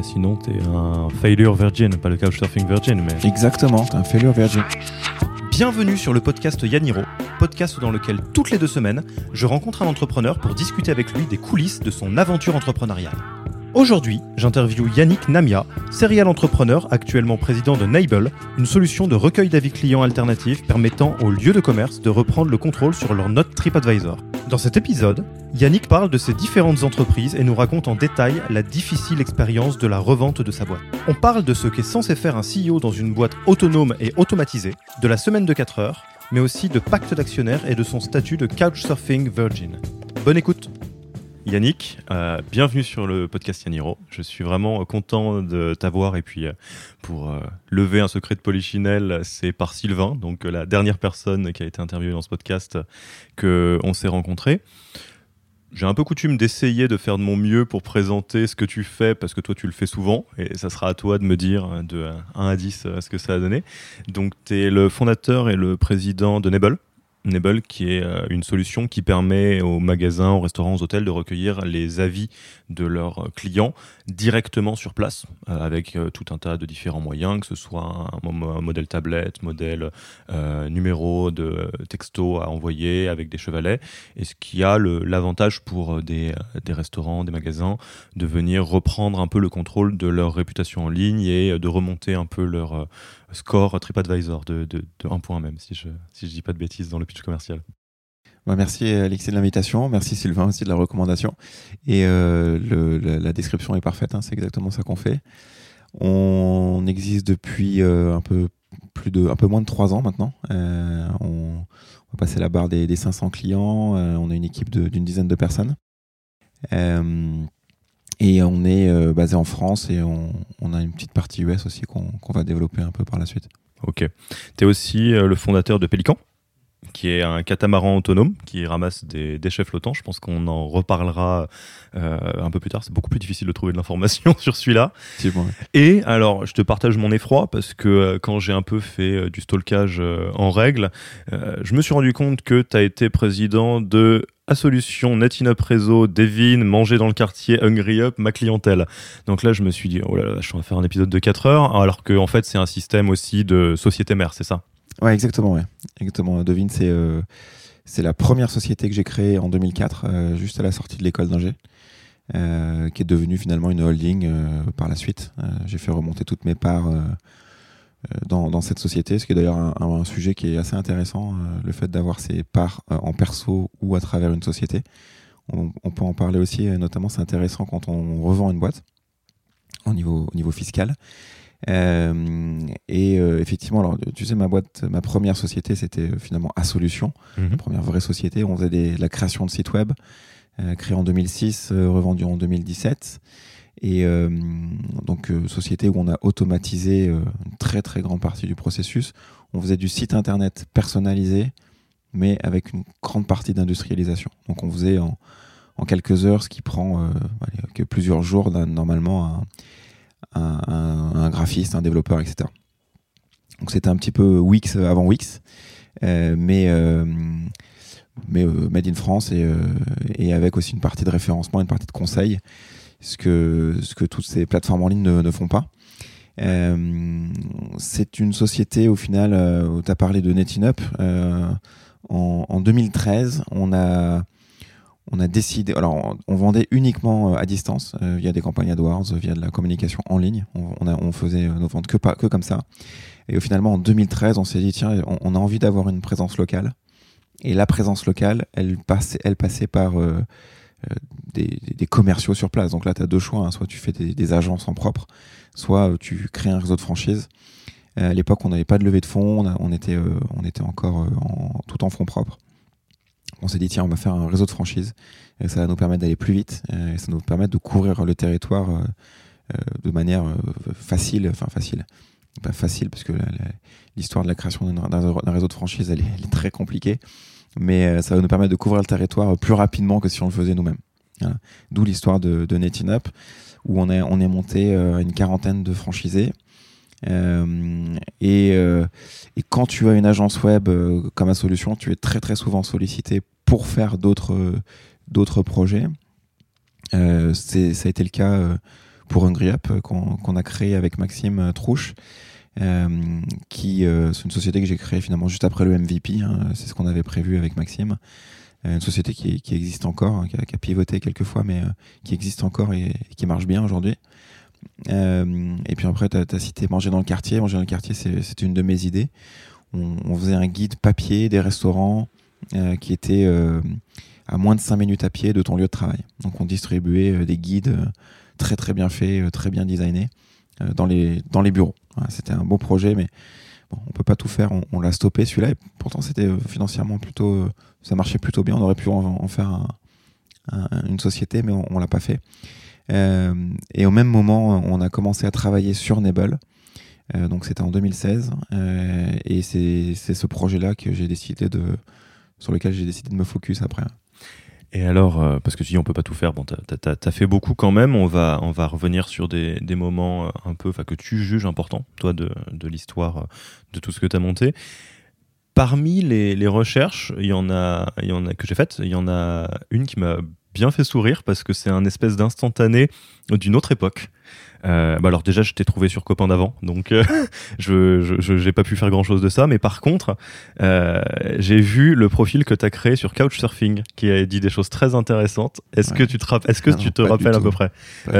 sinon, t'es un failure virgin, pas le couchsurfing virgin, mais. Exactement, un failure virgin. Bienvenue sur le podcast Yaniro, podcast dans lequel toutes les deux semaines, je rencontre un entrepreneur pour discuter avec lui des coulisses de son aventure entrepreneuriale. Aujourd'hui, j'interviewe Yannick Namia, serial entrepreneur actuellement président de Nable, une solution de recueil d'avis clients alternative permettant aux lieux de commerce de reprendre le contrôle sur leur note TripAdvisor. Dans cet épisode, Yannick parle de ses différentes entreprises et nous raconte en détail la difficile expérience de la revente de sa boîte. On parle de ce qu'est censé faire un CEO dans une boîte autonome et automatisée, de la semaine de 4 heures, mais aussi de pacte d'actionnaires et de son statut de Couchsurfing Virgin. Bonne écoute Yannick, euh, bienvenue sur le podcast Yaniro. Je suis vraiment content de t'avoir et puis euh, pour euh, lever un secret de polichinelle, c'est par Sylvain, donc la dernière personne qui a été interviewée dans ce podcast que on s'est rencontrés. J'ai un peu coutume d'essayer de faire de mon mieux pour présenter ce que tu fais parce que toi tu le fais souvent et ça sera à toi de me dire de 1 à 10 ce que ça a donné. Donc tu es le fondateur et le président de Nebel. Nebel, qui est euh, une solution qui permet aux magasins, aux restaurants, aux hôtels de recueillir les avis de leurs clients directement sur place, euh, avec euh, tout un tas de différents moyens, que ce soit un, modèle tablette, modèle numéro de texto à envoyer avec des chevalets, et ce qui a l'avantage pour des, des, restaurants, des magasins, de venir reprendre un peu le contrôle de leur réputation en ligne et de remonter un peu leur score TripAdvisor de, de, 1 point même, si je ne si je dis pas de bêtises dans le pitch commercial. Bah, merci Alexis de l'invitation, merci Sylvain aussi de la recommandation. Et euh, la, description est parfaite, hein, c'est exactement ça qu'on fait. On existe depuis euh, un peu plus de, un peu moins de trois ans maintenant. Euh, on, va passer la barre des, des 500 clients. On a une équipe d'une dizaine de personnes. Et on est euh, basé en France et on, a une petite partie US aussi qu'on va développer un peu par la suite. Ok. Tu es aussi euh, le fondateur de Pélican qui est un catamaran autonome qui ramasse des déchets flottants. Je pense qu'on en reparlera euh, un peu plus tard. C'est beaucoup plus difficile de trouver de l'information sur celui-là. Et alors, je te partage mon effroi parce que quand j'ai un peu fait du stalkage en règle, je me suis rendu compte que tu as été président de à solution, Netineup Réseau, Devin, Manger dans le quartier, Hungry Up, ma clientèle. Donc là, je me suis dit, oh là là, je vais faire un épisode de 4 heures, alors qu'en en fait, c'est un système aussi de société mère, c'est ça? Ouais, exactement, ouais. Exactement. Devin, c'est euh, c'est la première société que j'ai créée en 2004, euh, juste à la sortie de l'école d'ingé. Euh, qui est devenue finalement une holding par la suite. j'ai fait remonter toutes mes parts euh, dans, cette société, ce qui est d'ailleurs un, sujet qui est assez intéressant, euh, le fait d'avoir ses parts euh, en perso ou à travers une société. On, peut en parler aussi, notamment c'est intéressant quand on revend une boîte au niveau, au niveau fiscal. et effectivement, alors tu sais, ma boîte, ma première société, c'était finalement Solution, mhm. la première vraie société. On faisait des, la création de sites web, créé en 2006, revendu en 2017. Et euh, donc, euh, société où on a automatisé euh, une très très grande partie du processus. On faisait du site internet personnalisé, mais avec une grande partie d'industrialisation. Donc, on faisait en, en, quelques heures ce qui prend que plusieurs jours normalement un, un, graphiste, un développeur, etc. Donc, c'était un petit peu Wix avant Wix, mais mais made in France et, et, avec aussi une partie de référencement, une partie de conseil ce que, ce que toutes ces plateformes en ligne ne, font pas. Euh, c'est une société au final, euh, tu as parlé de NetInUp. Euh, en, en, 2013, on a, on a décidé, alors on, vendait uniquement à distance, via des campagnes AdWords, via de la communication en ligne. On, on faisait nos ventes que, pas, que comme ça. Et au finalement, en 2013, on s'est dit, tiens, on, a envie d'avoir une présence locale. Et la présence locale, elle passait, elle passait par euh, des, commerciaux sur place. Donc là, tu as deux choix. Hein. Soit tu fais des, agences en propre, soit euh, tu crées un réseau de franchise. Euh, à l'époque, on n'avait pas de levée de fonds, on, était, on était encore en, tout en fonds propres. On s'est dit, tiens, on va faire un réseau de franchise. Et ça va nous permettre d'aller plus vite. Et ça va nous permettre de couvrir le territoire de manière facile. Enfin, facile. Pas facile, parce que l'histoire de la création d'un réseau de franchise, elle est très compliquée mais euh, ça va nous permettre de couvrir le territoire plus rapidement que si on le faisait nous-mêmes. D'où l'histoire de, de où on est, on est monté euh, une quarantaine de franchisés. Euh, et, euh, et, quand tu as une agence web euh, comme solution, tu es très très souvent sollicité pour faire d'autres d'autres projets. ça a été le cas pour Hungry Up qu'on a créé avec Maxime Trouche. Qui c'est une société que j'ai créée finalement juste après le MVP. Hein. c'est ce qu'on avait prévu avec Maxime. une société qui, qui, existe encore, hein, qui, a, qui, a, pivoté quelques fois, mais qui existe encore et, et qui marche bien aujourd'hui. et puis après, tu as, cité Manger dans le quartier. Manger dans le quartier, c'était une de mes idées. On, on, faisait un guide papier des restaurants qui était à moins de 5 minutes à pied de ton lieu de travail. Donc on distribuait euh, des guides euh, très très bien faits, euh, très bien designés dans les, dans les bureaux. c'était un beau projet, mais bon, on peut pas tout faire. On, l'a stoppé celui-là, pourtant c'était financièrement plutôt, ça marchait plutôt bien. On aurait pu en, faire une société, mais on, on l'a pas fait. et au même moment, on a commencé à travailler sur Nebel. donc c'était en 2016, et c'est ce projet-là que j'ai décidé de, sur lequel j'ai décidé de me focus après. Et alors, euh, parce que tu dis on peut pas tout faire, bon, tu as, fait beaucoup quand même, on va, on va revenir sur des, des moments euh, un peu, que tu juges importants, toi, de, de l'histoire, euh, de tout ce que tu as monté. Parmi les, les, recherches, il y en a, il y en a que j'ai faites, il y en a une qui m'a bien fait sourire parce que c'est un espèce d'instantané d'une autre époque. Euh, bah alors déjà, je t'ai trouvé sur Copain d'avant, donc euh, je n'ai pas pu faire grand-chose de ça. Mais par contre, euh, j'ai vu le profil que tu as créé sur Couchsurfing, qui a dit des choses très intéressantes. Est-ce que tu te, est-ce que tu te rappelles à peu près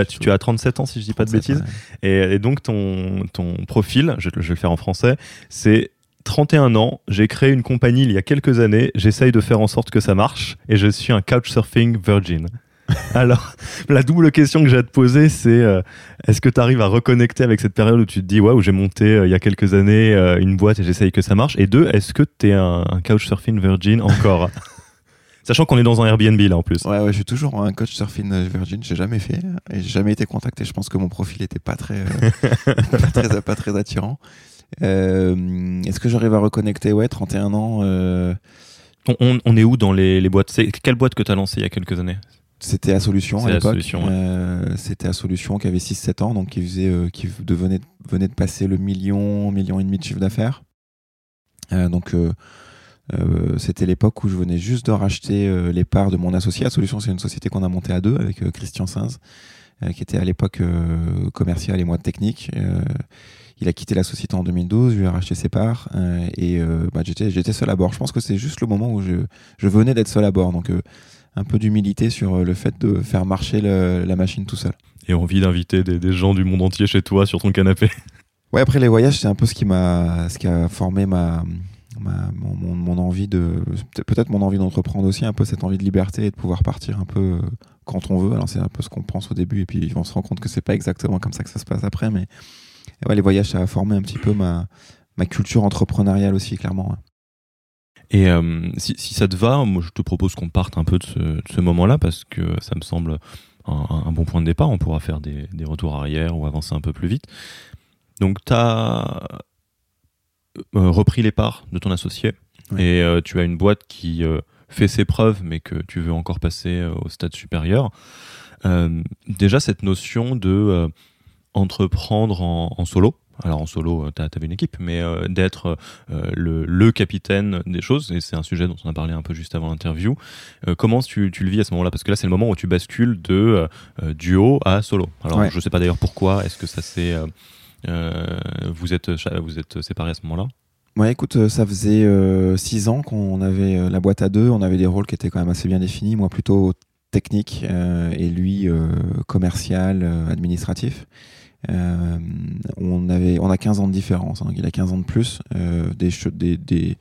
tu, as 37 ans, si je dis pas de bêtises. Et, donc, ton, ton profil, je, je vais le faire en français, c'est 31 ans, j'ai créé une compagnie il y a quelques années, j'essaye de faire en sorte que ça marche et je suis un couchsurfing virgin. Alors, la double question que j'ai à te poser, c'est euh, est-ce que tu arrives à reconnecter avec cette période où tu te dis, où j'ai monté euh, il y a quelques années euh, une boîte et j'essaye que ça marche? Et deux, est-ce que tu es un, couchsurfing virgin encore? Sachant qu'on est dans un Airbnb là en plus. Ouais, ouais, je suis toujours un coach surfing virgin. J'ai jamais fait et j'ai jamais été contacté. Je pense que mon profil était pas très, pas très, pas très attirant. Est-ce que j'arrive à reconnecter? Ouais, 31 ans. On, on, est où dans les, les boîtes? Quelle boîte que tu as lancée il y a quelques années? C'était à Solution à l'époque. Euh, c'était à Solution qui avait 6-7 ans, donc qui, faisait, euh, qui venait, venait de passer le million, million et demi de chiffre d'affaires. Euh, donc c'était l'époque où je venais juste de racheter les parts de mon associé. À Solution, c'est une société qu'on a montée à deux avec Christian Sins, qui était à l'époque commercial et moi technique. Il a quitté la société en 2012, je lui ai racheté ses parts et bah, j'étais seul à bord. Je pense que c'est juste le moment où je, je venais d'être seul à bord. Donc un peu d'humilité sur euh, le fait de faire marcher la machine tout seul. Et envie d'inviter des, gens du monde entier chez toi sur ton canapé. Ouais, après les voyages, c'est un peu ce qui m'a, ce qui a formé ma, mon, mon, envie de, peut-être mon envie d'entreprendre aussi, un peu cette envie de liberté et de pouvoir partir un peu euh, quand on veut. Alors c'est un peu ce qu'on pense au début et puis on se rend compte que c'est pas exactement comme ça que ça se passe après, mais ouais, les voyages, ça a formé un petit peu ma, ma culture entrepreneuriale aussi, clairement. Et euh, si, si, ça te va, moi je te propose qu'on parte un peu de ce, ce moment-là parce que ça me semble un, un, bon point de départ. On pourra faire des, des, retours arrière ou avancer un peu plus vite. Donc tu as euh, repris les parts de ton associé et euh, tu as une boîte qui fait ses preuves mais que tu veux encore passer au stade supérieur. déjà cette notion de entreprendre en, en solo, alors en solo, euh, tu avais une équipe, mais euh, d'être euh, le, capitaine des choses, et c'est un sujet dont on a parlé un peu juste avant l'interview. comment tu, le vis à ce moment-là? Parce que là, c'est le moment où tu bascules de duo à solo. Alors je sais pas d'ailleurs pourquoi, est-ce que ça c'est... vous, êtes, vous êtes séparés à ce moment-là? Ouais, écoute, ça faisait six ans qu'on avait la boîte à deux, on avait des rôles qui étaient quand même assez bien définis, moi plutôt technique et lui commercial, administratif. Euh, on, avait, on a 15 ans de différence. Hein. Il a 15 ans de plus, euh, des, des,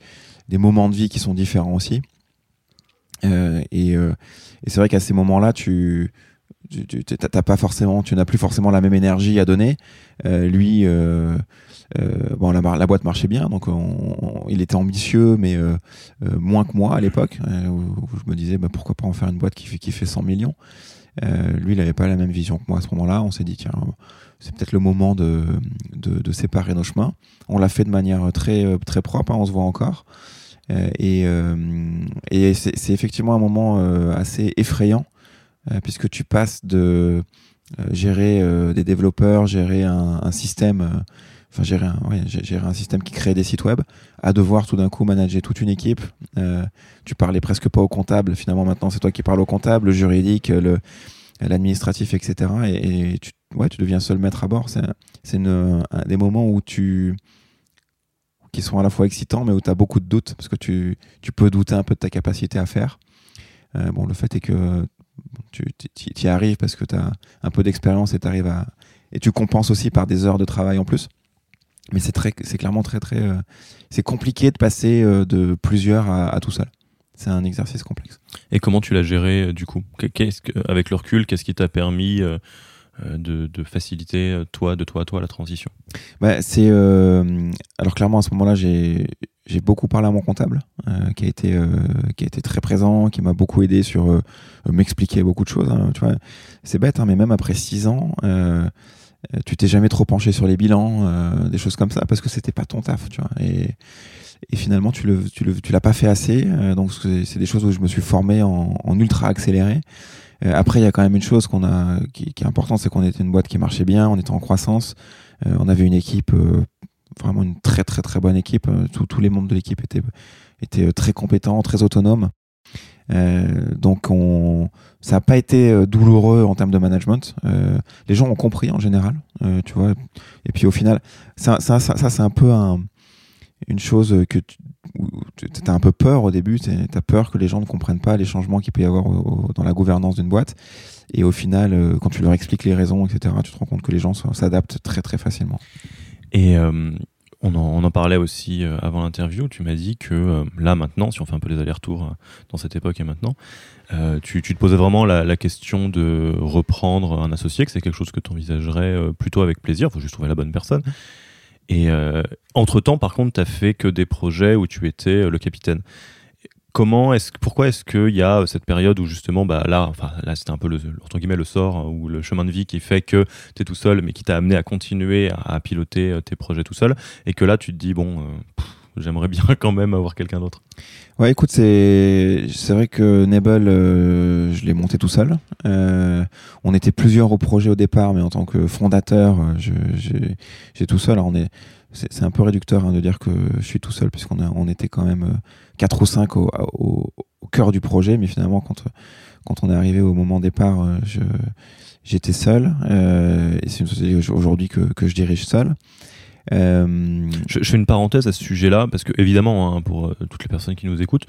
des, moments de vie qui sont différents aussi. Euh, et, c'est vrai qu'à ces moments-là, tu, pas forcément, tu n'as plus forcément la même énergie à donner. lui, bon, la, boîte marchait bien, donc il était ambitieux, mais moins que moi à l'époque. Je me disais, bah, pourquoi pas en faire une boîte qui fait, qui fait 100 millions. Lui, il n'avait pas la même vision que moi à ce moment-là. On s'est dit, tiens, c'est peut-être le moment de, de, séparer nos chemins. On l'a fait de manière très, très propre, hein, on se voit encore. Euh, et, euh, et c'est effectivement un moment euh, assez effrayant, puisque tu passes de gérer des développeurs, gérer un, système, enfin gérer un, gérer un système qui crée des sites web, à devoir tout d'un coup manager toute une équipe. tu parlais presque pas au comptable, finalement maintenant c'est toi qui parles au comptable, le juridique, le l'administratif, etc. Et, tu, ouais, tu deviens seul maître à bord. C'est des moments où tu qui sont à la fois excitants, mais où tu as beaucoup de doutes, parce que tu, tu, peux douter un peu de ta capacité à faire. bon, le fait est que tu y arrives parce que tu as un peu d'expérience et arrives à. Et tu compenses aussi par des heures de travail en plus. Mais c'est très, c'est clairement très, très. Euh, c'est compliqué de passer euh, de plusieurs à, tout seul. C'est un exercice complexe. Et comment tu l'as géré euh, du coup? Qu'est-ce que, Avec le recul, qu'est-ce qui t'a permis de, de, faciliter toi, de toi à toi la transition? Bah, c'est alors clairement à ce moment-là j'ai j'ai beaucoup parlé à mon comptable, euh, qui a été euh, qui a été très présent, qui m'a beaucoup aidé sur euh, m'expliquer beaucoup de choses. Hein, tu vois, c'est bête, hein, mais même après six ans, tu t'es jamais trop penché sur les bilans, des choses comme ça, parce que c'était pas ton taf. Et, finalement, tu le l'as pas fait assez. donc c'est des choses où je me suis formé en, ultra accéléré. après, il y a quand même une chose qu'on a qui, est importante, c'est qu'on était une boîte qui marchait bien, on était en croissance, on avait une équipe vraiment une très très très bonne équipe. Euh, tous les membres de l'équipe étaient, euh, très compétents, très autonomes. Euh, donc on, ça n'a pas été douloureux en termes de management. les gens ont compris en général, tu vois. Et puis au final, ça, ça, ça, c'est un peu un, une chose que tu as un peu peur au début. Tu as peur que les gens ne comprennent pas les changements qu'il peut y avoir dans la gouvernance d'une boîte. Et au final, quand tu leur expliques les raisons, etc., tu te rends compte que les gens s'adaptent très très facilement. Et euh, on, en, parlait aussi euh, avant l'interview. Tu m'as dit que euh, là, maintenant, si on fait un peu les allers-retours dans cette époque et maintenant, tu, te posais vraiment la, question de reprendre un associé, que c'est quelque chose que tu envisagerais plutôt avec plaisir. Il faut juste trouver la bonne personne. Et entre-temps, par contre, tu as fait que des projets où tu étais le capitaine comment est-ce pourquoi est-ce qu'il y a cette période où justement bah là enfin là c'était un peu le entre guillemets le sort hein, ou le chemin de vie qui fait que tu es tout seul mais qui t'a amené à continuer à, piloter euh, tes projets tout seul et que là tu te dis bon euh, j'aimerais bien quand même avoir quelqu'un d'autre. Ouais, écoute, c'est c'est vrai que Nebel, euh, je l'ai monté tout seul. on était plusieurs au projet au départ, mais en tant que fondateur, j'ai tout seul. Alors on est c'est un peu réducteur hein, de dire que je suis tout seul, puisqu'on on était quand même euh, quatre ou cinq au, cœur du projet, mais finalement, quand, quand on est arrivé au moment départ, euh, j'étais seul. Euh, et c'est une société aujourd'hui que, que, je dirige seul. Euh... Je, je, fais une parenthèse à ce sujet-là, parce que évidemment, hein, pour toutes les personnes qui nous écoutent,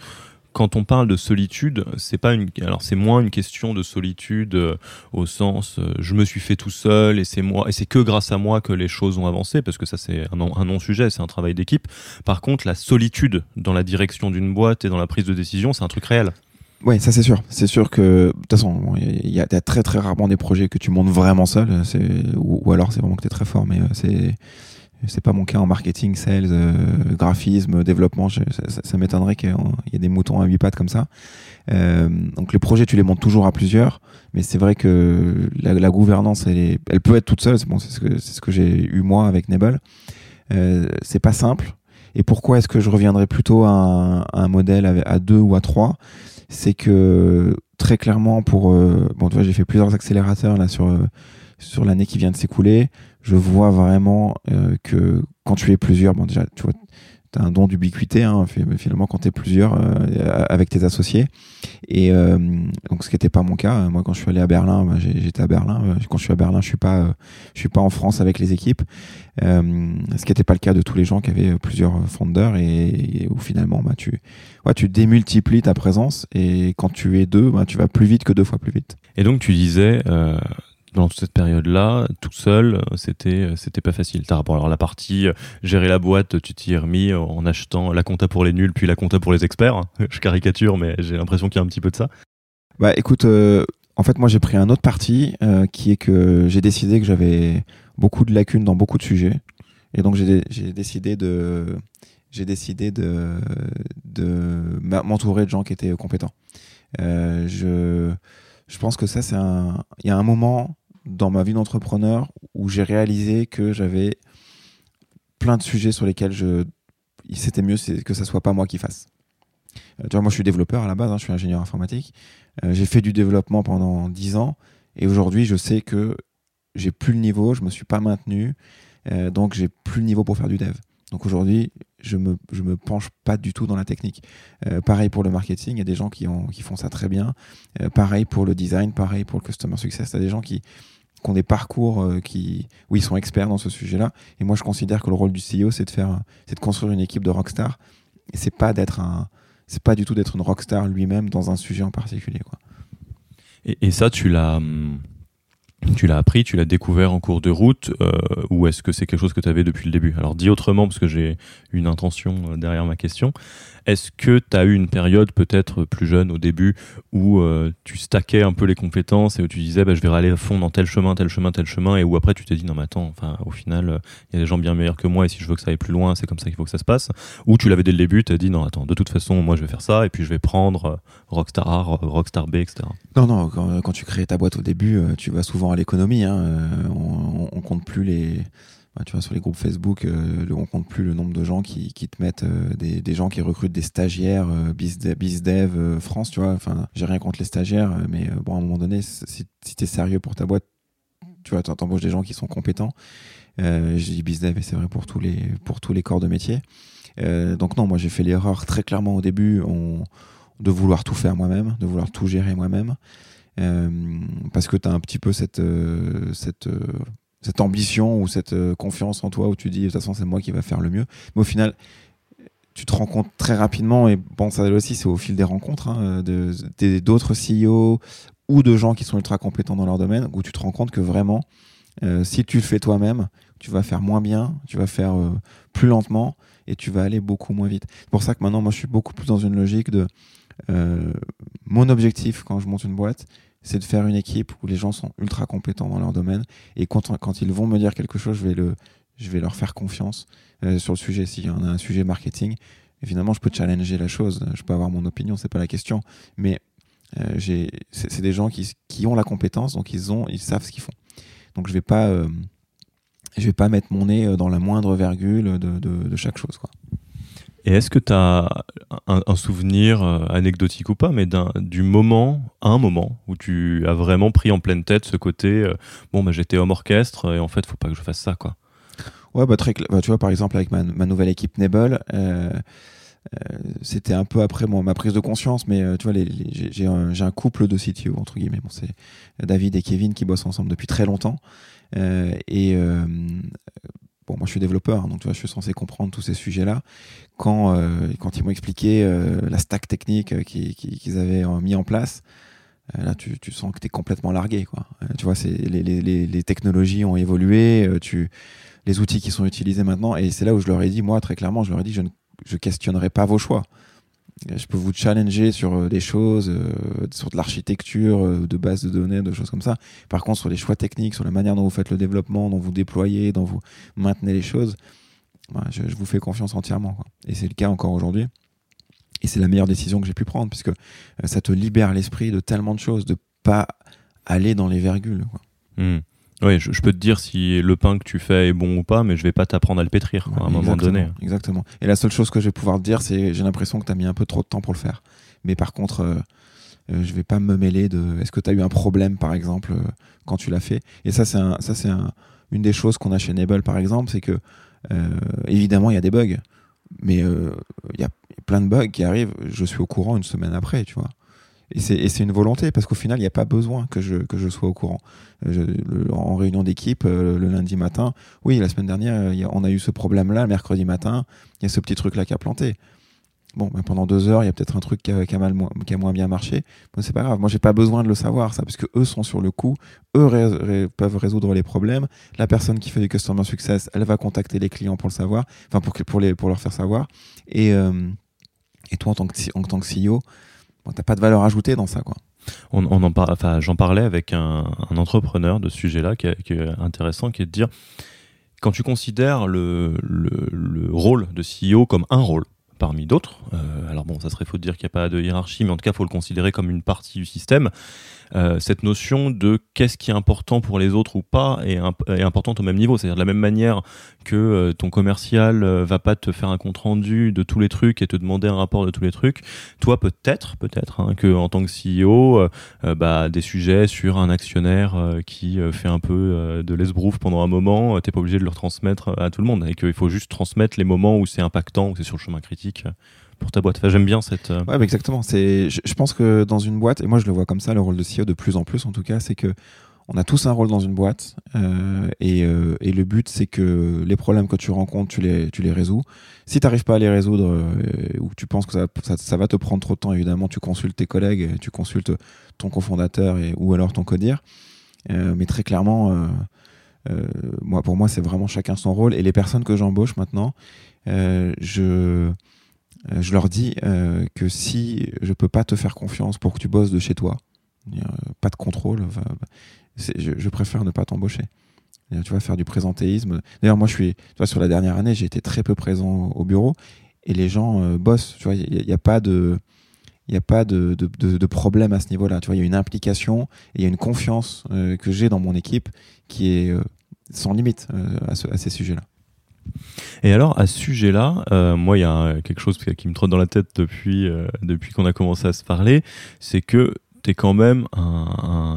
quand on parle de solitude, c'est pas une, alors c'est moins une question de solitude euh, au sens euh, je me suis fait tout seul et c'est moi et c'est que grâce à moi que les choses ont avancé parce que ça c'est un, un non-sujet, c'est un travail d'équipe. Par contre, la solitude dans la direction d'une boîte et dans la prise de décision, c'est un truc réel. Oui, ça c'est sûr. C'est sûr que de toute façon, il y, a très très rarement des projets que tu montes vraiment seul, ou, ou alors c'est vraiment que tu es très fort, mais euh, c'est c'est pas mon cas en marketing, sales, euh, graphisme, développement. ça, m'étonnerait qu'il y ait des moutons à huit pattes comme ça. Euh, donc les projets, tu les montes toujours à plusieurs, mais c'est vrai que la, gouvernance, elle, elle, peut être toute seule. C'est bon, ce que, ce que j'ai eu moi avec Nebel. Euh, c'est pas simple. Et pourquoi est-ce que je reviendrais plutôt à un, modèle à, deux ou à trois? C'est que très clairement, pour euh, bon, tu vois, j'ai fait plusieurs accélérateurs là sur sur l'année qui vient de s'écouler je vois vraiment euh, que quand tu es plusieurs, bon déjà, tu vois, tu as un don d'ubiquité, hein, finalement, quand tu es plusieurs euh, avec tes associés. Et euh, donc, ce qui n'était pas mon cas. Moi, quand je suis allé à Berlin, bah, j'étais à Berlin. Quand je suis à Berlin, je suis pas, je suis pas en France avec les équipes. ce qui n'était pas le cas de tous les gens qui avaient plusieurs fondeurs et, où finalement, bah, tu, ouais, tu démultiplies ta présence et quand tu es deux, bah, tu vas plus vite que deux fois plus vite. Et donc, tu disais, dans toute cette période-là, tout seul, euh, c'était euh, c'était pas facile. T'as rapport alors la partie euh, gérer la boîte, tu t'y es remis en achetant la compta pour les nuls, puis la compta pour les experts. Je caricature, mais j'ai l'impression qu'il y a un petit peu de ça. Bah écoute, en fait moi j'ai pris un autre parti qui est que j'ai décidé que j'avais beaucoup de lacunes dans beaucoup de sujets, et donc j'ai décidé de j'ai décidé de m'entourer de gens qui étaient compétents. je je pense que ça c'est un il y a un moment dans ma vie d'entrepreneur où j'ai réalisé que j'avais plein de sujets sur lesquels je c'était mieux que ça soit pas moi qui fasse. Euh, tu vois, moi je suis développeur à la base, hein, je suis ingénieur informatique. Euh, j'ai fait du développement pendant 10 ans et aujourd'hui je sais que j'ai plus le niveau, je me suis pas maintenu, euh, donc j'ai plus le niveau pour faire du dev. Donc aujourd'hui, je me, je me penche pas du tout dans la technique. Euh, pareil pour le marketing, il y a des gens qui, ont, qui font ça très bien. Pareil pour le design, pareil pour le customer success. Il y a des gens qui ont des parcours euh, qui, où ils sont experts dans ce sujet-là. Et moi, je considère que le rôle du CEO, c'est de faire, c'est de construire une équipe de rockstar. Et c'est pas d'être un, c'est pas du tout d'être une rockstar lui-même dans un sujet en particulier, quoi. Et, ça, tu l'as, hum, tu l'as appris, tu l'as découvert en cours de route, euh, ou est-ce que c'est quelque chose que tu avais depuis le début? Alors dis autrement, parce que j'ai une intention euh, derrière ma question. Est-ce que tu as eu une période peut-être plus jeune au début où euh, tu stackais un peu les compétences et où tu disais bah, je vais aller à fond dans tel chemin, tel chemin, tel chemin, et où après tu t'es dit non mais attends, enfin, au final il y a des gens bien meilleurs que moi et si je veux que ça aille plus loin, c'est comme ça qu'il faut que ça se passe Ou tu l'avais dès le début, tu as dit non attends, de toute façon moi je vais faire ça et puis je vais prendre Rockstar A, Rockstar B, etc. Non, non, quand, tu crées ta boîte au début, tu vas souvent l'économie. Hein, on, on, compte plus les. Bah, tu vois, sur les groupes Facebook, euh, on compte plus le nombre de gens qui, te mettent euh, des, gens qui recrutent des stagiaires, euh, BizDev, France, tu vois. Enfin, j'ai rien contre les stagiaires, mais bon, à un moment donné, si, tu es sérieux pour ta boîte, tu vois, t'embauches des gens qui sont compétents. je dis BizDev et c'est vrai pour tous les, pour tous les corps de métier. donc non, moi j'ai fait l'erreur très clairement au début de vouloir tout faire moi-même, de vouloir tout gérer moi-même. Euh, parce que tu as un petit peu cette, euh, euh, ambition ou cette confiance en toi où tu dis de toute façon c'est moi qui va faire le mieux. Mais au final, tu te rends compte très rapidement, et bon, ça aussi, c'est au fil des rencontres hein, d'autres CEO ou de gens qui sont ultra compétents dans leur domaine, où tu te rends compte que vraiment, si tu le fais toi-même, tu vas faire moins bien, tu vas faire plus lentement et tu vas aller beaucoup moins vite. C'est pour ça que maintenant, moi, je suis beaucoup plus dans une logique de mon objectif quand je monte une boîte, c'est de faire une équipe où les gens sont ultra compétents dans leur domaine. Et quand, ils vont me dire quelque chose, je vais, leur faire confiance euh, sur le sujet. S'il y en a un sujet marketing, évidemment, je peux challenger la chose. Je peux avoir mon opinion, c'est pas la question. Mais euh, c'est des gens qui, ont la compétence, donc ils, savent ce qu'ils font. Donc je vais euh, vais pas mettre mon nez dans la moindre virgule de, chaque chose. Et est-ce que tu as un, souvenir euh, anecdotique ou pas, mais du moment, un moment, où tu as vraiment pris en pleine tête ce côté, euh, bon, bah, j'étais homme orchestre et en fait, faut pas que je fasse ça, quoi. Ouais, bah, bah, tu vois, par exemple, avec ma, nouvelle équipe Nebel, euh, c'était un peu après ma prise de conscience, mais tu vois, j'ai un, un, couple de CTO, entre guillemets. Bon, c'est David et Kevin qui bossent ensemble depuis très longtemps. et bon, moi je suis développeur, hein, donc tu vois, je suis censé comprendre tous ces sujets-là. Quand, euh, quand ils m'ont expliqué euh, la stack technique euh, qu'ils avaient mis en place, là tu, sens que tu es complètement largué. Quoi. tu vois, les, les, les, technologies ont évolué, tu, les outils qui sont utilisés maintenant, et c'est là où je leur ai dit, moi très clairement, je leur ai dit, je ne je questionnerai pas vos choix. Je peux vous challenger sur euh, des choses, euh, sur de l'architecture, euh, de base de données, de choses comme ça. Par contre, sur les choix techniques, sur la manière dont vous faites le développement, dont vous déployez, dont vous maintenez les choses, bah, je, vous fais confiance entièrement. Et c'est le cas encore aujourd'hui. Et c'est la meilleure décision que j'ai pu prendre, puisque ça te libère l'esprit de tellement de choses, de pas aller dans les virgules. Hmm. Oui, je, peux te dire si le pain que tu fais est bon ou pas, mais je vais pas t'apprendre à le pétrir à un moment donné. Exactement. Et la seule chose que je vais pouvoir te dire, c'est j'ai l'impression que tu as mis un peu trop de temps pour le faire. Mais par contre, euh, euh, je vais pas me mêler de est-ce que tu as eu un problème, par exemple, euh, quand tu l'as fait? Et ça, c'est un, ça c'est un, une des choses qu'on a chez Nable, par exemple, c'est que évidemment, il y a des bugs. Mais il y a plein de bugs qui arrivent, je suis au courant une semaine après, tu vois. Et c'est une volonté, parce qu'au final, il n'y a pas besoin que je, sois au courant. Euh, en réunion d'équipe, euh, le lundi matin, oui, la semaine dernière, on a eu ce problème-là, mercredi matin, il y a ce petit truc-là qui a planté. Bon, ben pendant deux heures, il y a peut-être un truc qui a, mal, qui a, moins bien marché. Bon, c'est pas grave. Moi, j'ai pas besoin de le savoir, ça, parce que eux sont sur le coup. Eux peuvent résoudre les problèmes. La personne qui fait du customer success, elle va contacter les clients pour le savoir, enfin, pour, les, pour leur faire savoir. Et, euh, toi, en tant que CEO, t'as pas de valeur ajoutée dans ça, quoi. On, en enfin, j'en parlais avec un, entrepreneur de ce sujet-là qui, est intéressant, qui est de dire quand tu considères le, le, rôle de CEO comme un rôle, parmi d'autres. Euh, alors bon, ça serait faux de dire qu'il n'y a pas de hiérarchie, mais en tout cas, il faut le considérer comme une partie du système. Euh, cette notion de qu'est-ce qui est important pour les autres ou pas est, importante au même niveau. C'est-à-dire de la même manière que euh, ton commercial va pas te faire un compte rendu de tous les trucs et te demander un rapport de tous les trucs. Toi, peut-être, peut-être, hein, que en tant que CEO, bah, des sujets sur un actionnaire qui fait un peu de l'esbrouf pendant un moment, t'es pas obligé de le transmettre à tout le monde et qu'il faut juste transmettre les moments où c'est impactant, où c'est sur le chemin critique pour ta boîte. J'aime bien cette. Euh, ouais, exactement. C'est, je, pense que dans une boîte, et moi je le vois comme ça, le rôle de CEO de plus en plus en tout cas, c'est que on a tous un rôle dans une boîte euh, et, euh, et, le but c'est que les problèmes que tu rencontres, tu les, tu les résous. Si tu n'arrives pas à les résoudre ou tu penses que ça, ça, va te prendre trop de temps, évidemment, tu consultes tes collègues, tu consultes ton cofondateur et, ou alors ton codir. mais très clairement, moi, pour moi, c'est vraiment chacun son rôle. Et les personnes que j'embauche maintenant, je euh, je leur dis euh, que si je peux pas te faire confiance pour que tu bosses de chez toi, pas de contrôle, je, préfère ne pas t'embaucher. Tu vas faire du présentéisme. D'ailleurs, moi, je suis, tu vois, sur la dernière année, j'ai été très peu présent au bureau et les gens euh, bossent. Tu vois, il n'y a, pas de, il a pas de, de, problème à ce niveau-là. Tu vois, il y a une implication et il y a une confiance que j'ai dans mon équipe qui est sans limite à, ces sujets-là. Et alors, à ce sujet-là, euh, moi, il y a quelque chose qui me trotte dans la tête depuis, euh, qu'on a commencé à se parler, c'est que tu es quand même,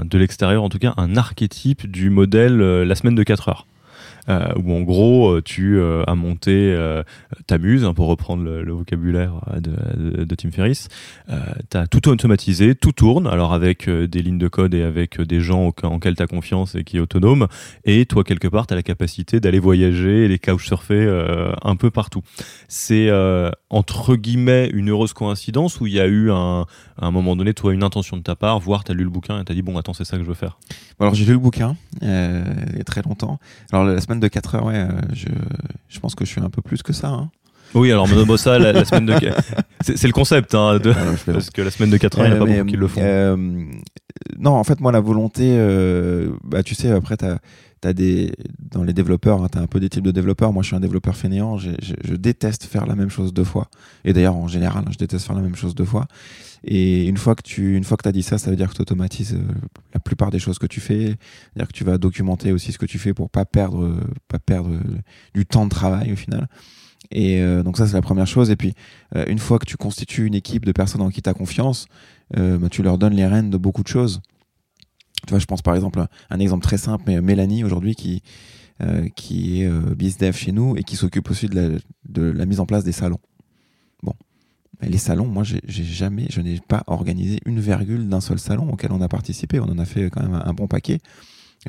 de l'extérieur en tout cas, un archétype du modèle euh, la semaine de 4 heures. Euh, où en gros euh, tu euh, as monté, t'amuses, hein, pour reprendre le, vocabulaire de, de, Tim Ferriss, tu as tout automatisé, tout tourne, alors avec des lignes de code et avec des gens en quels tu as confiance et qui est autonome, et toi quelque part tu as la capacité d'aller voyager et les couchsurfer un peu partout. C'est entre guillemets une heureuse coïncidence où il y a eu un, à un moment donné, toi, une intention de ta part, voire tu as lu le bouquin et tu as dit, bon, attends, c'est ça que je veux faire? Alors, j'ai lu le bouquin euh, il y a très longtemps. Alors, la semaine de 4 heures, ouais, euh, je, je pense que je suis un peu plus que ça. Hein. Oui, alors Monobo ça, la, semaine de. C'est le concept, hein, de... Ah, parce que la semaine de 4 heures, il n'y a pas beaucoup qui le font. Euh, non, en fait, moi, la volonté, euh, bah, tu sais, après, tu as, as, des. Dans les développeurs, hein, tu as un peu des types de développeurs. Moi, je suis un développeur fainéant. Je, déteste faire la même chose deux fois. Et d'ailleurs, en général, je déteste faire la même chose deux fois. Et une fois que tu une fois que as dit ça, ça veut dire que tu automatises euh, la plupart des choses que tu fais. C'est-à-dire que tu vas documenter aussi ce que tu fais pour pas perdre, pas perdre du temps de travail au final. Et euh, donc ça, c'est la première chose. Et puis, euh, une fois que tu constitues une équipe de personnes en qui tu as confiance, bah, tu leur donnes les rênes de beaucoup de choses. Je pense par exemple, un exemple très simple, mais Mélanie aujourd'hui qui, qui est BizDev chez nous et qui s'occupe aussi de la, mise en place des salons. Bon, les salons, moi, j'ai jamais, je n'ai pas organisé une virgule d'un seul salon auquel on a participé. On en a fait quand même un, bon paquet,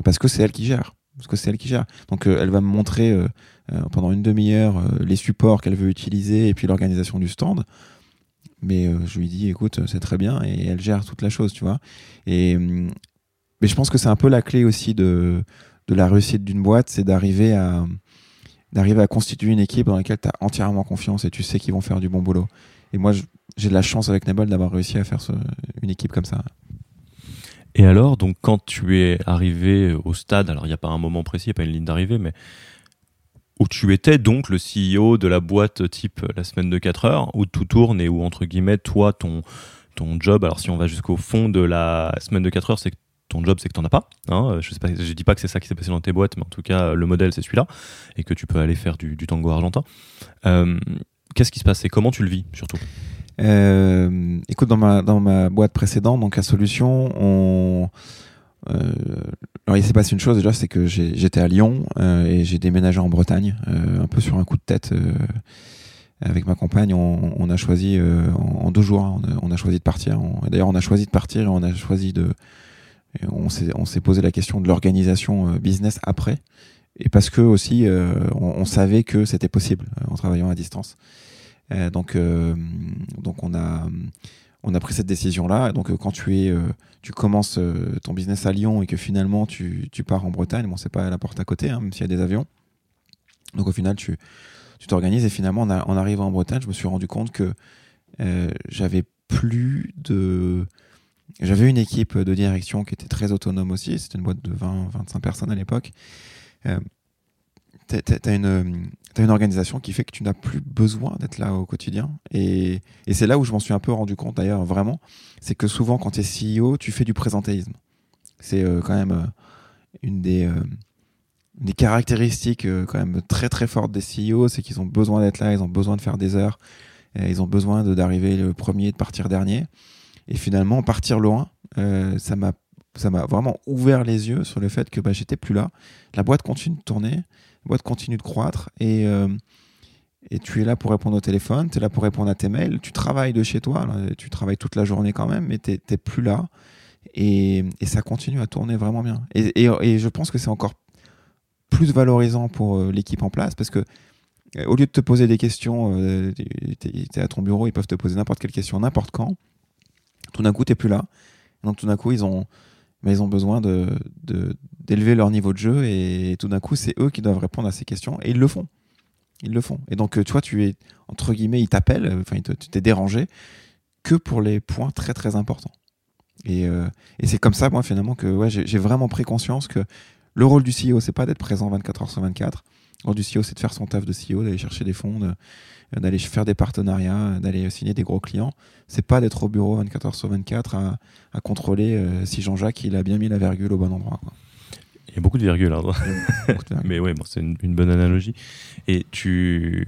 parce que c'est elle qui gère. Parce que c'est elle qui gère. Donc, euh, elle va me montrer euh, euh, pendant une demi-heure les supports qu'elle veut utiliser et puis l'organisation du stand. Mais je lui dis, écoute, c'est très bien, et elle gère toute la chose, tu vois. Et hum, mais je pense que c'est un peu la clé aussi de, de la réussite d'une boîte, c'est d'arriver à d'arriver à constituer une équipe dans laquelle tu as entièrement confiance et tu sais qu'ils vont faire du bon boulot. Et moi, j'ai de la chance avec Nebol d'avoir réussi à faire une équipe comme ça. Et alors, donc, quand tu es arrivé au stade, alors il n'y a pas un moment précis, il n'y a pas une ligne d'arrivée, mais où tu étais donc le CEO de la boîte type la semaine de 4 heures, où tout tourne et où, entre guillemets, toi, ton, ton job, alors si on va jusqu'au fond de la semaine de 4 heures, c'est que ton job, c'est que tu n'en as pas. Hein. Je ne dis pas que c'est ça qui s'est passé dans tes boîtes, mais en tout cas, le modèle, c'est celui-là, et que tu peux aller faire du, tango argentin. Euh, Qu'est-ce qui se passe et comment tu le vis surtout? Euh, Écoute, dans ma, dans ma boîte précédente, donc à Solution, on. Euh, alors il s'est passé une chose déjà, c'est que j'étais à Lyon euh, et j'ai déménagé en Bretagne, un peu sur un coup de tête. avec ma compagne, on, a choisi en, deux jours, hein, on, a, choisi de partir. D'ailleurs, on a choisi de partir et on a choisi de. On s'est posé la question de l'organisation business après et parce que aussi on, savait que c'était possible en travaillant à distance. Euh, donc, euh, donc on a on a pris cette décision-là. Donc, euh, quand tu es, tu commences ton business à Lyon et que finalement tu, tu pars en Bretagne, bon, c'est pas à la porte à côté, hein, même s'il y a des avions. Donc, au final, tu tu t'organises et finalement, en, en, arrivant en Bretagne, je me suis rendu compte que j'avais plus de. J'avais une équipe de direction qui était très autonome aussi. C'était une boîte de 20-25 personnes à l'époque as une, une organisation qui fait que tu n'as plus besoin d'être là au quotidien. Et, c'est là où je m'en suis un peu rendu compte d'ailleurs, vraiment. C'est que souvent, quand tu es CEO, tu fais du présentéisme. C'est euh, quand même euh, une des, euh, des caractéristiques quand même très très fortes des CEO, c'est qu'ils ont besoin d'être là, ils ont besoin de faire des heures, ils ont besoin d'arriver le premier, de partir dernier. Et finalement, partir loin, ça m'a ça m'a vraiment ouvert les yeux sur le fait que bah, j'étais plus là. La boîte continue de tourner, la boîte continue de croître et, et tu es là pour répondre au téléphone, tu es là pour répondre à tes mails, tu travailles de chez toi, tu travailles toute la journée quand même, mais tu n'es plus là. Et, ça continue à tourner vraiment bien. Et, je pense que c'est encore plus valorisant pour euh, l'équipe en place parce que euh, au lieu de te poser des questions, euh, tu à ton bureau, ils peuvent te poser n'importe quelle question, n'importe quand. Tout d'un coup, tu n'es plus là. Donc tout d'un coup, ils ont, mais ils ont besoin de, d'élever leur niveau de jeu et tout d'un coup, c'est eux qui doivent répondre à ces questions et ils le font. Ils le font. Et donc, tu vois, tu es, entre guillemets, ils t'appellent, enfin, tu t'es dérangé que pour les points très très importants. Euh, et, c'est comme ça, moi, finalement, que ouais, j'ai vraiment pris conscience que le rôle du CEO, c'est pas d'être présent 24 heures sur 24. Le rôle du CEO, c'est de faire son taf de CEO, d'aller chercher des fonds, d'aller faire des partenariats, d'aller signer des gros clients. C'est pas d'être au bureau 24 heures sur 24 à, contrôler euh, si Jean-Jacques il a bien mis la virgule au bon endroit. Il y a beaucoup de virgules. Hein. Mais ouais, bon, c'est une, une, bonne analogie. Et tu.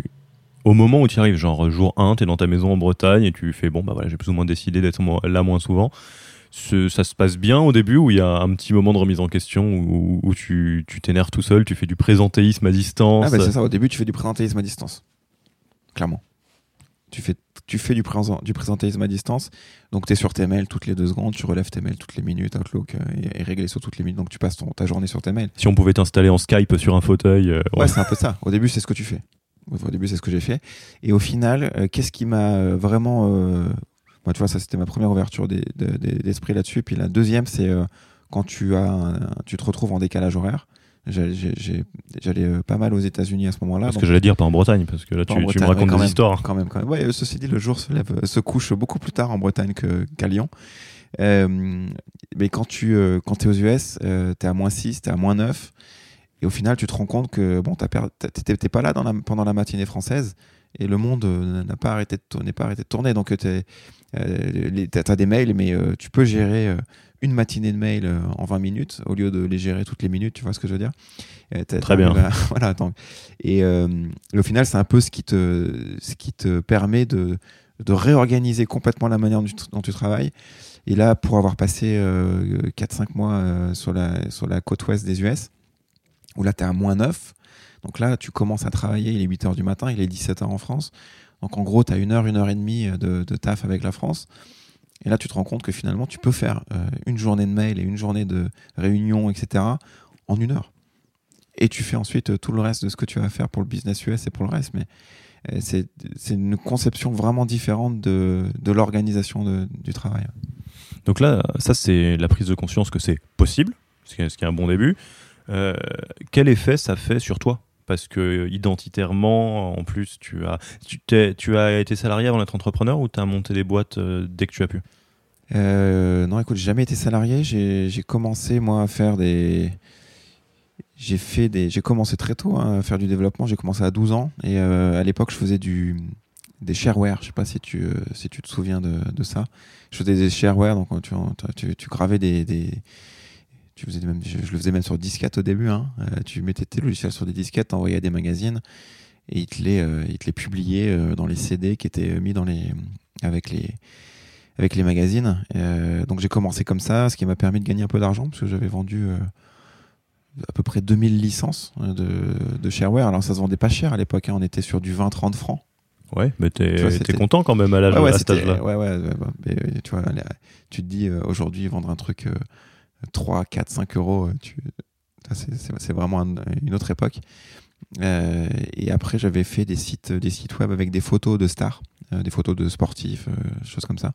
Au moment où tu arrives, genre jour 1, tu es dans ta maison en Bretagne et tu fais bon, bah voilà, j'ai plus ou moins décidé d'être là moins souvent ça se passe bien au début ou il y a un petit moment de remise en question où, tu t'énerves tout seul, tu fais du présentéisme à distance? Ah bah c'est ça, au début tu fais du présentéisme à distance. Clairement. Tu fais, tu fais du, présent, du présentéisme à distance, donc tu es sur tes mails toutes les deux secondes, tu relèves tes mails toutes les minutes, Outlook est, réglé sur toutes les minutes, donc tu passes ta journée sur tes mails. Si on pouvait t'installer en Skype sur un fauteuil. Euh, ouais, c'est un peu ça. Au début, c'est ce que tu fais. Au début, c'est ce que j'ai fait. Et au final, euh, qu'est-ce qui m'a euh, vraiment moi, tu vois, ça, c'était ma première ouverture d'esprit là-dessus. Puis la deuxième, c'est euh, quand tu, as tu te retrouves en décalage horaire. J'allais euh, pas mal aux États-Unis à ce moment-là. Parce que j'allais dire pas en Bretagne, parce que là tu, me racontes des histoires. Quand même, quand même. Ouais, ceci dit, le jour se lève, se couche beaucoup plus tard en Bretagne qu'à Lyon. Euh, mais quand tu quand es aux US, tu es à moins 6, tu es à moins 9. Et au final, tu te rends compte que bon, t'es pas là dans la, pendant la matinée française et le monde n'a pas arrêté de pas arrêté de tourner. Donc, tu euh, as des mails, mais euh, tu peux gérer euh, une matinée de mails en 20 minutes au lieu de les gérer toutes les minutes, tu vois ce que je veux dire? Très bien. voilà, Et au final, c'est un peu ce qui te, ce qui te permet de, de réorganiser complètement la manière dont tu, travailles. Et là, pour avoir passé 4-5 mois sur, la, sur la côte ouest des US, où là, tu es à moins 9, donc là, tu commences à travailler, il est 8 h du matin, il est 17 h en France. Donc en gros, tu as une heure, une heure et demie euh, de, taf avec la France. Et là, tu te rends compte que finalement, tu peux faire euh, une journée de mail et une journée de réunion, etc., en une heure. Et tu fais ensuite euh, tout le reste de ce que tu vas faire pour le business US et pour le reste. Mais c'est une conception vraiment différente de l'organisation du travail. Donc là, ça, c'est la prise de conscience que c'est possible, ce qui est un bon début. quel effet ça fait sur toi? Parce que identitairement, en plus, tu as, tu, as été salarié avant d'être entrepreneur ou tu as monté des boîtes euh, dès que tu as pu? Euh, Non, écoute, j'ai jamais été salarié. J'ai commencé, moi, à faire des. J'ai fait des. J'ai commencé très tôt hein, à faire du développement. J'ai commencé à 12 ans. Et euh, à l'époque, je faisais du des shareware. Je sais pas si tu, si tu te souviens de, ça. Je faisais des shareware, donc tu, tu, tu gravais des, même, je, le faisais même sur disquette au début. Hein. Euh, tu mettais tes logiciels sur des disquettes, t'envoyais à des magazines et ils te les, euh, ils te les publiaient euh, dans les CD qui étaient mis dans les, avec, les, avec les magazines. donc j'ai commencé comme ça, ce qui m'a permis de gagner un peu d'argent parce que j'avais vendu à peu près 2000 licences de, de shareware. Alors ça se vendait pas cher à l'époque, hein. on était sur du 20-30 francs. Ouais, mais t'es content quand même à l'âge ouais, à cet âge-là. Ouais, ouais, tu vois, tu te dis aujourd'hui vendre un truc 3, 4, 5 euros. Euh, tu... C'est vraiment une autre époque. Euh, et après, j'avais fait des sites, des sites web avec des photos de stars, euh, des photos de sportifs, choses comme ça.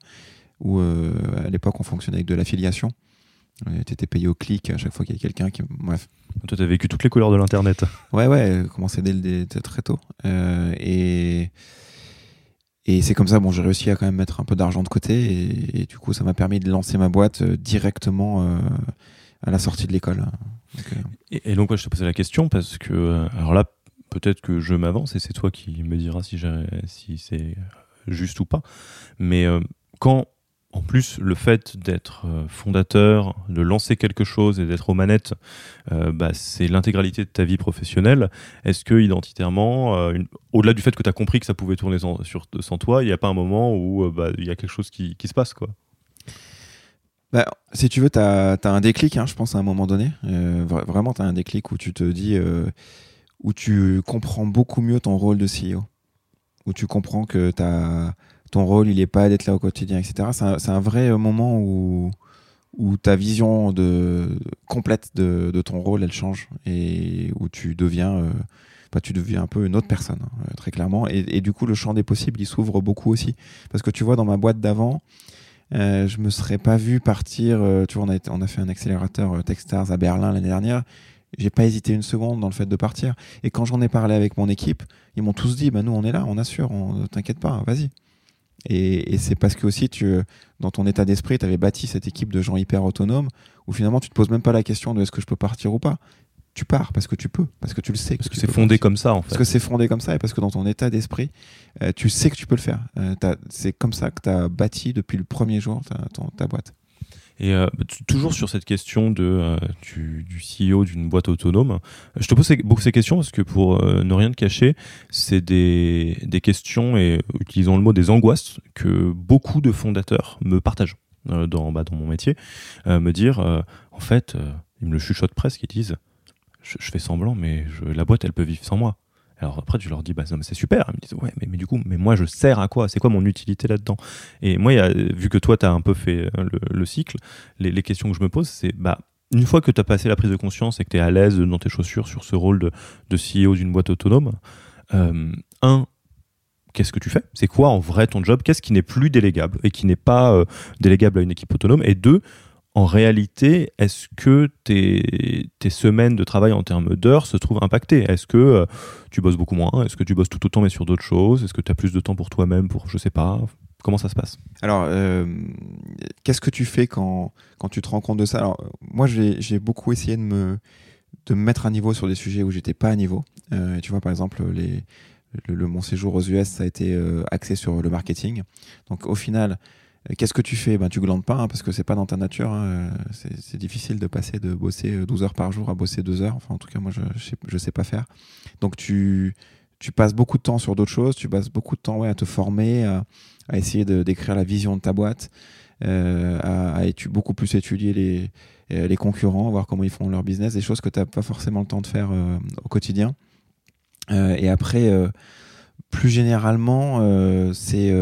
Où à l'époque, on fonctionnait avec de l'affiliation. tu étais payé au clic à chaque fois qu'il y avait quelqu'un qui. Bref. Toi, tu as vécu toutes les couleurs de l'Internet. Ouais, ouais, commencé dès, dès, très tôt. et. Et c'est comme ça, bon, j'ai réussi à quand même mettre un peu d'argent de côté et, du coup, ça m'a permis de lancer ma boîte euh, directement euh, à la sortie de l'école. Et, donc, je te posais la question parce que, alors là, peut-être que je m'avance et c'est toi qui me diras si c'est juste ou pas. Mais quand en plus, le fait d'être euh, fondateur, de lancer quelque chose et d'être aux manettes, euh, bah, c'est l'intégralité de ta vie professionnelle. Est-ce que identitairement, euh, au-delà du fait que tu as compris que ça pouvait tourner sans, toi, il n'y a pas un moment où bah, il y a quelque chose qui, se passe quoi? Bah, Si tu veux, tu as, un déclic, hein, je pense, à un moment donné. vraiment, tu as un déclic où tu te dis, où tu comprends beaucoup mieux ton rôle de CEO. Où tu comprends que tu as ton rôle, il n'est pas d'être là au quotidien, etc. C'est un, vrai euh, moment où, ta vision de, complète de, ton rôle, elle change et où tu deviens, euh, bah, tu deviens un peu une autre personne, hein, très clairement. Et, du coup, le champ des possibles, il s'ouvre beaucoup aussi. Parce que tu vois, dans ma boîte d'avant, euh, je me serais pas vu partir. Euh, tu vois, on a, fait un accélérateur Techstars à Berlin l'année dernière. J'ai pas hésité une seconde dans le fait de partir. Et quand j'en ai parlé avec mon équipe, ils m'ont tous dit bah, Nous, on est là, on assure, on, t'inquiète pas, vas-y. Et, c'est parce que aussi, tu, dans ton état d'esprit, tu avais bâti cette équipe de gens hyper autonomes où finalement, tu te poses même pas la question de est-ce que je peux partir ou pas. Tu pars parce que tu peux, parce que tu le sais. Parce que, c'est fondé comme ça, en fait. Parce que c'est fondé comme ça et parce que dans ton état d'esprit, euh, tu sais que tu peux le faire. Euh, c'est comme ça que tu as bâti depuis le premier jour ta boîte. Et euh, toujours sur cette question de, euh, du, du, CEO d'une boîte autonome, je te pose beaucoup ces questions parce que pour euh, ne rien te cacher, c'est des, des, questions et utilisons le mot des angoisses que beaucoup de fondateurs me partagent dans, bah, dans mon métier. me dire, en fait, ils me le chuchotent presque, ils disent, je, je fais semblant, mais je, la boîte, elle peut vivre sans moi. Alors après, je leur dis, bah, c'est super. Ils me disent, ouais, mais, mais, du coup, mais moi, je sers à quoi? C'est quoi mon utilité là-dedans? Et moi, vu que toi, tu as un peu fait euh, le, cycle, les, questions que je me pose, c'est, bah, une fois que tu as passé la prise de conscience et que tu es à l'aise dans tes chaussures sur ce rôle de, de CEO d'une boîte autonome, euh, un, qu'est-ce que tu fais? C'est quoi en vrai ton job? Qu'est-ce qui n'est plus délégable et qui n'est pas euh, délégable à une équipe autonome? Et deux, en réalité, est-ce que tes, semaines de travail en termes d'heures se trouvent impactées? Est-ce que euh, tu bosses beaucoup moins? Est-ce que tu bosses tout autant mais sur d'autres choses? Est-ce que tu as plus de temps pour toi-même pour, je sais pas? Comment ça se passe? Alors, euh, qu'est-ce que tu fais quand, tu te rends compte de ça? Alors, moi, j'ai beaucoup essayé de me, de me mettre à niveau sur des sujets où j'étais pas à niveau. Euh, tu vois, par exemple, le, mon séjour aux US, ça a été axé sur le marketing. Donc, au final, Qu'est-ce que tu fais? Ben, Tu glandes pas, hein, parce que c'est pas dans ta nature. Hein. C'est difficile de passer de bosser 12 heures par jour à bosser 2 heures. Enfin, en tout cas, moi, je, je, sais, pas faire. Donc, tu, tu passes beaucoup de temps sur d'autres choses. Tu passes beaucoup de temps ouais, à te former, à, essayer d'écrire la vision de ta boîte, euh, à, à beaucoup plus étudier les, euh, les concurrents, voir comment ils font leur business, des choses que tu n'as pas forcément le temps de faire euh, au quotidien. Euh, et après, plus généralement, c'est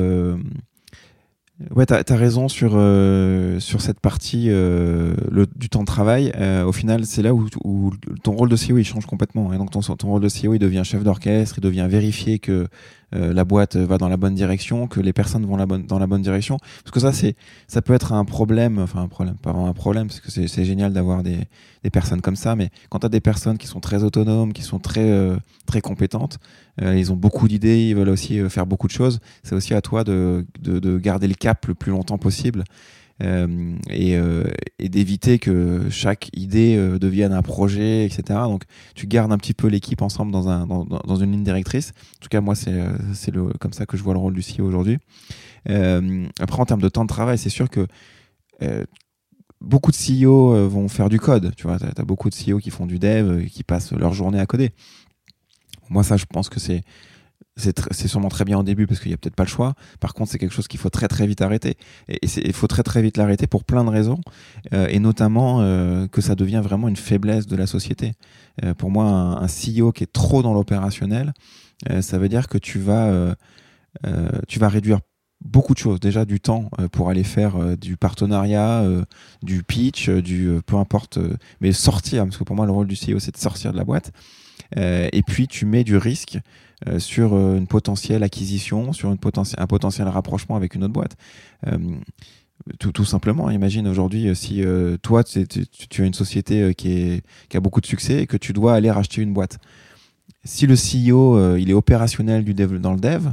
Ouais, tu as, raison sur, euh, sur cette partie euh, le, du temps de travail. Euh, au final, c'est là où, où, ton rôle de CEO il change complètement. Et donc, ton, ton rôle de CEO il devient chef d'orchestre, il devient vérifier que euh, la boîte va dans la bonne direction, que les personnes vont la bonne, dans la bonne direction. Parce que ça, c'est, ça peut être un problème, enfin un problème, pas vraiment un problème, parce que c'est, génial d'avoir des, personnes comme ça, mais quand tu as des personnes qui sont très autonomes, qui sont très, euh, très compétentes, euh, ils ont beaucoup d'idées, ils veulent aussi faire beaucoup de choses, c'est aussi à toi de, de, de garder le cap le plus longtemps possible. Euh, et, euh, et d'éviter que chaque idée euh, devienne un projet, etc. Donc tu gardes un petit peu l'équipe ensemble dans, un, dans, dans, une ligne directrice. En tout cas, moi, c'est comme ça que je vois le rôle du CEO aujourd'hui. après, en termes de temps de travail, c'est sûr que beaucoup de CEO vont faire du code. Tu vois, tu as, beaucoup de CEO qui font du dev, qui passent leur journée à coder. Moi, ça, je pense que c'est c'est sûrement très bien au début parce qu'il n'y a peut-être pas le choix. Par contre, c'est quelque chose qu'il faut très très vite arrêter. Et il faut très très vite l'arrêter pour plein de raisons. Euh, et notamment euh, que ça devient vraiment une faiblesse de la société. Euh, pour moi, un, CEO qui est trop dans l'opérationnel, ça veut dire que tu vas, tu vas réduire beaucoup de choses. Déjà du temps pour aller faire du partenariat, du pitch, du peu importe, mais sortir, parce que pour moi le rôle du CEO c'est de sortir de la boîte. et puis tu mets du risque euh, sur euh, une potentielle acquisition, sur une un potentiel rapprochement avec une autre boîte. Euh, tout, tout, simplement, imagine aujourd'hui si toi, tu, as une société qui, est, qui, a beaucoup de succès et que tu dois aller racheter une boîte. Si le CEO, il est opérationnel du dev, dans le dev,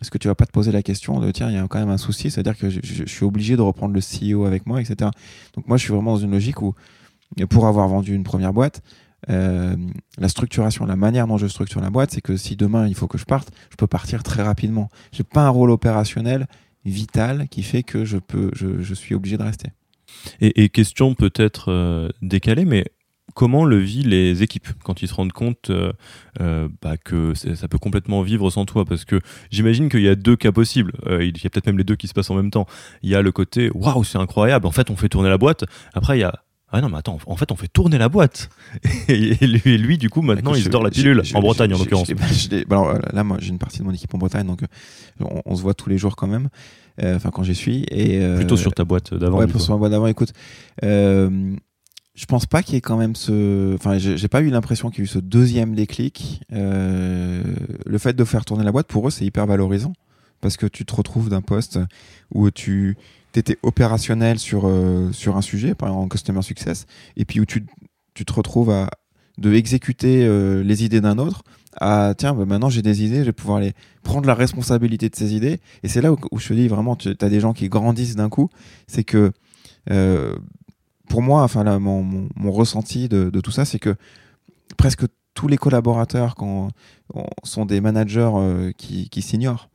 est-ce que tu vas pas te poser la question de tiens, il y a quand même un souci, c'est-à-dire que je, je, suis obligé de reprendre le CEO avec moi, etc. Donc moi, je suis vraiment dans une logique où pour avoir vendu une première boîte, euh, la structuration, la manière dont je structure la boîte, c'est que si demain il faut que je parte, je peux partir très rapidement. J'ai pas un rôle opérationnel vital qui fait que je peux, je, suis obligé de rester. Et, question peut-être euh, décalée, mais comment le vivent les équipes quand ils se rendent compte euh, bah, que ça peut complètement vivre sans toi? Parce que j'imagine qu'il y a deux cas possibles. il y a peut-être même les deux qui se passent en même temps. Il y a le côté waouh, c'est incroyable. En fait, on fait tourner la boîte. Après, il y a ah non, mais attends, en fait, on fait tourner la boîte. Et lui, du coup, maintenant, il se dort la pilule, en Bretagne en l'occurrence. Bah, là, moi, j'ai une partie de mon équipe en Bretagne, donc on, se voit tous les jours quand même. Euh, enfin, quand j'y suis. Et, euh, Plutôt sur ta boîte d'avant. Ouais, sur ma boîte d'avant. Écoute, euh, je pense pas qu'il y ait quand même ce. Enfin, j'ai pas eu l'impression qu'il y ait eu ce deuxième déclic. le fait de faire tourner la boîte, pour eux, c'est hyper valorisant. Parce que tu te retrouves d'un poste où tu étais opérationnel sur, sur un sujet, par exemple en Customer Success, et puis où tu, tu te retrouves à de exécuter les idées d'un autre ah tiens bah, maintenant j'ai des idées je vais pouvoir aller prendre la responsabilité de ces idées. Et c'est là où, je te dis vraiment tu as des gens qui grandissent d'un coup. C'est que euh, pour moi enfin là, mon, mon, ressenti de, de, tout ça c'est que presque tous les collaborateurs quand, sont des managers euh, qui, qui s'ignorent. euh,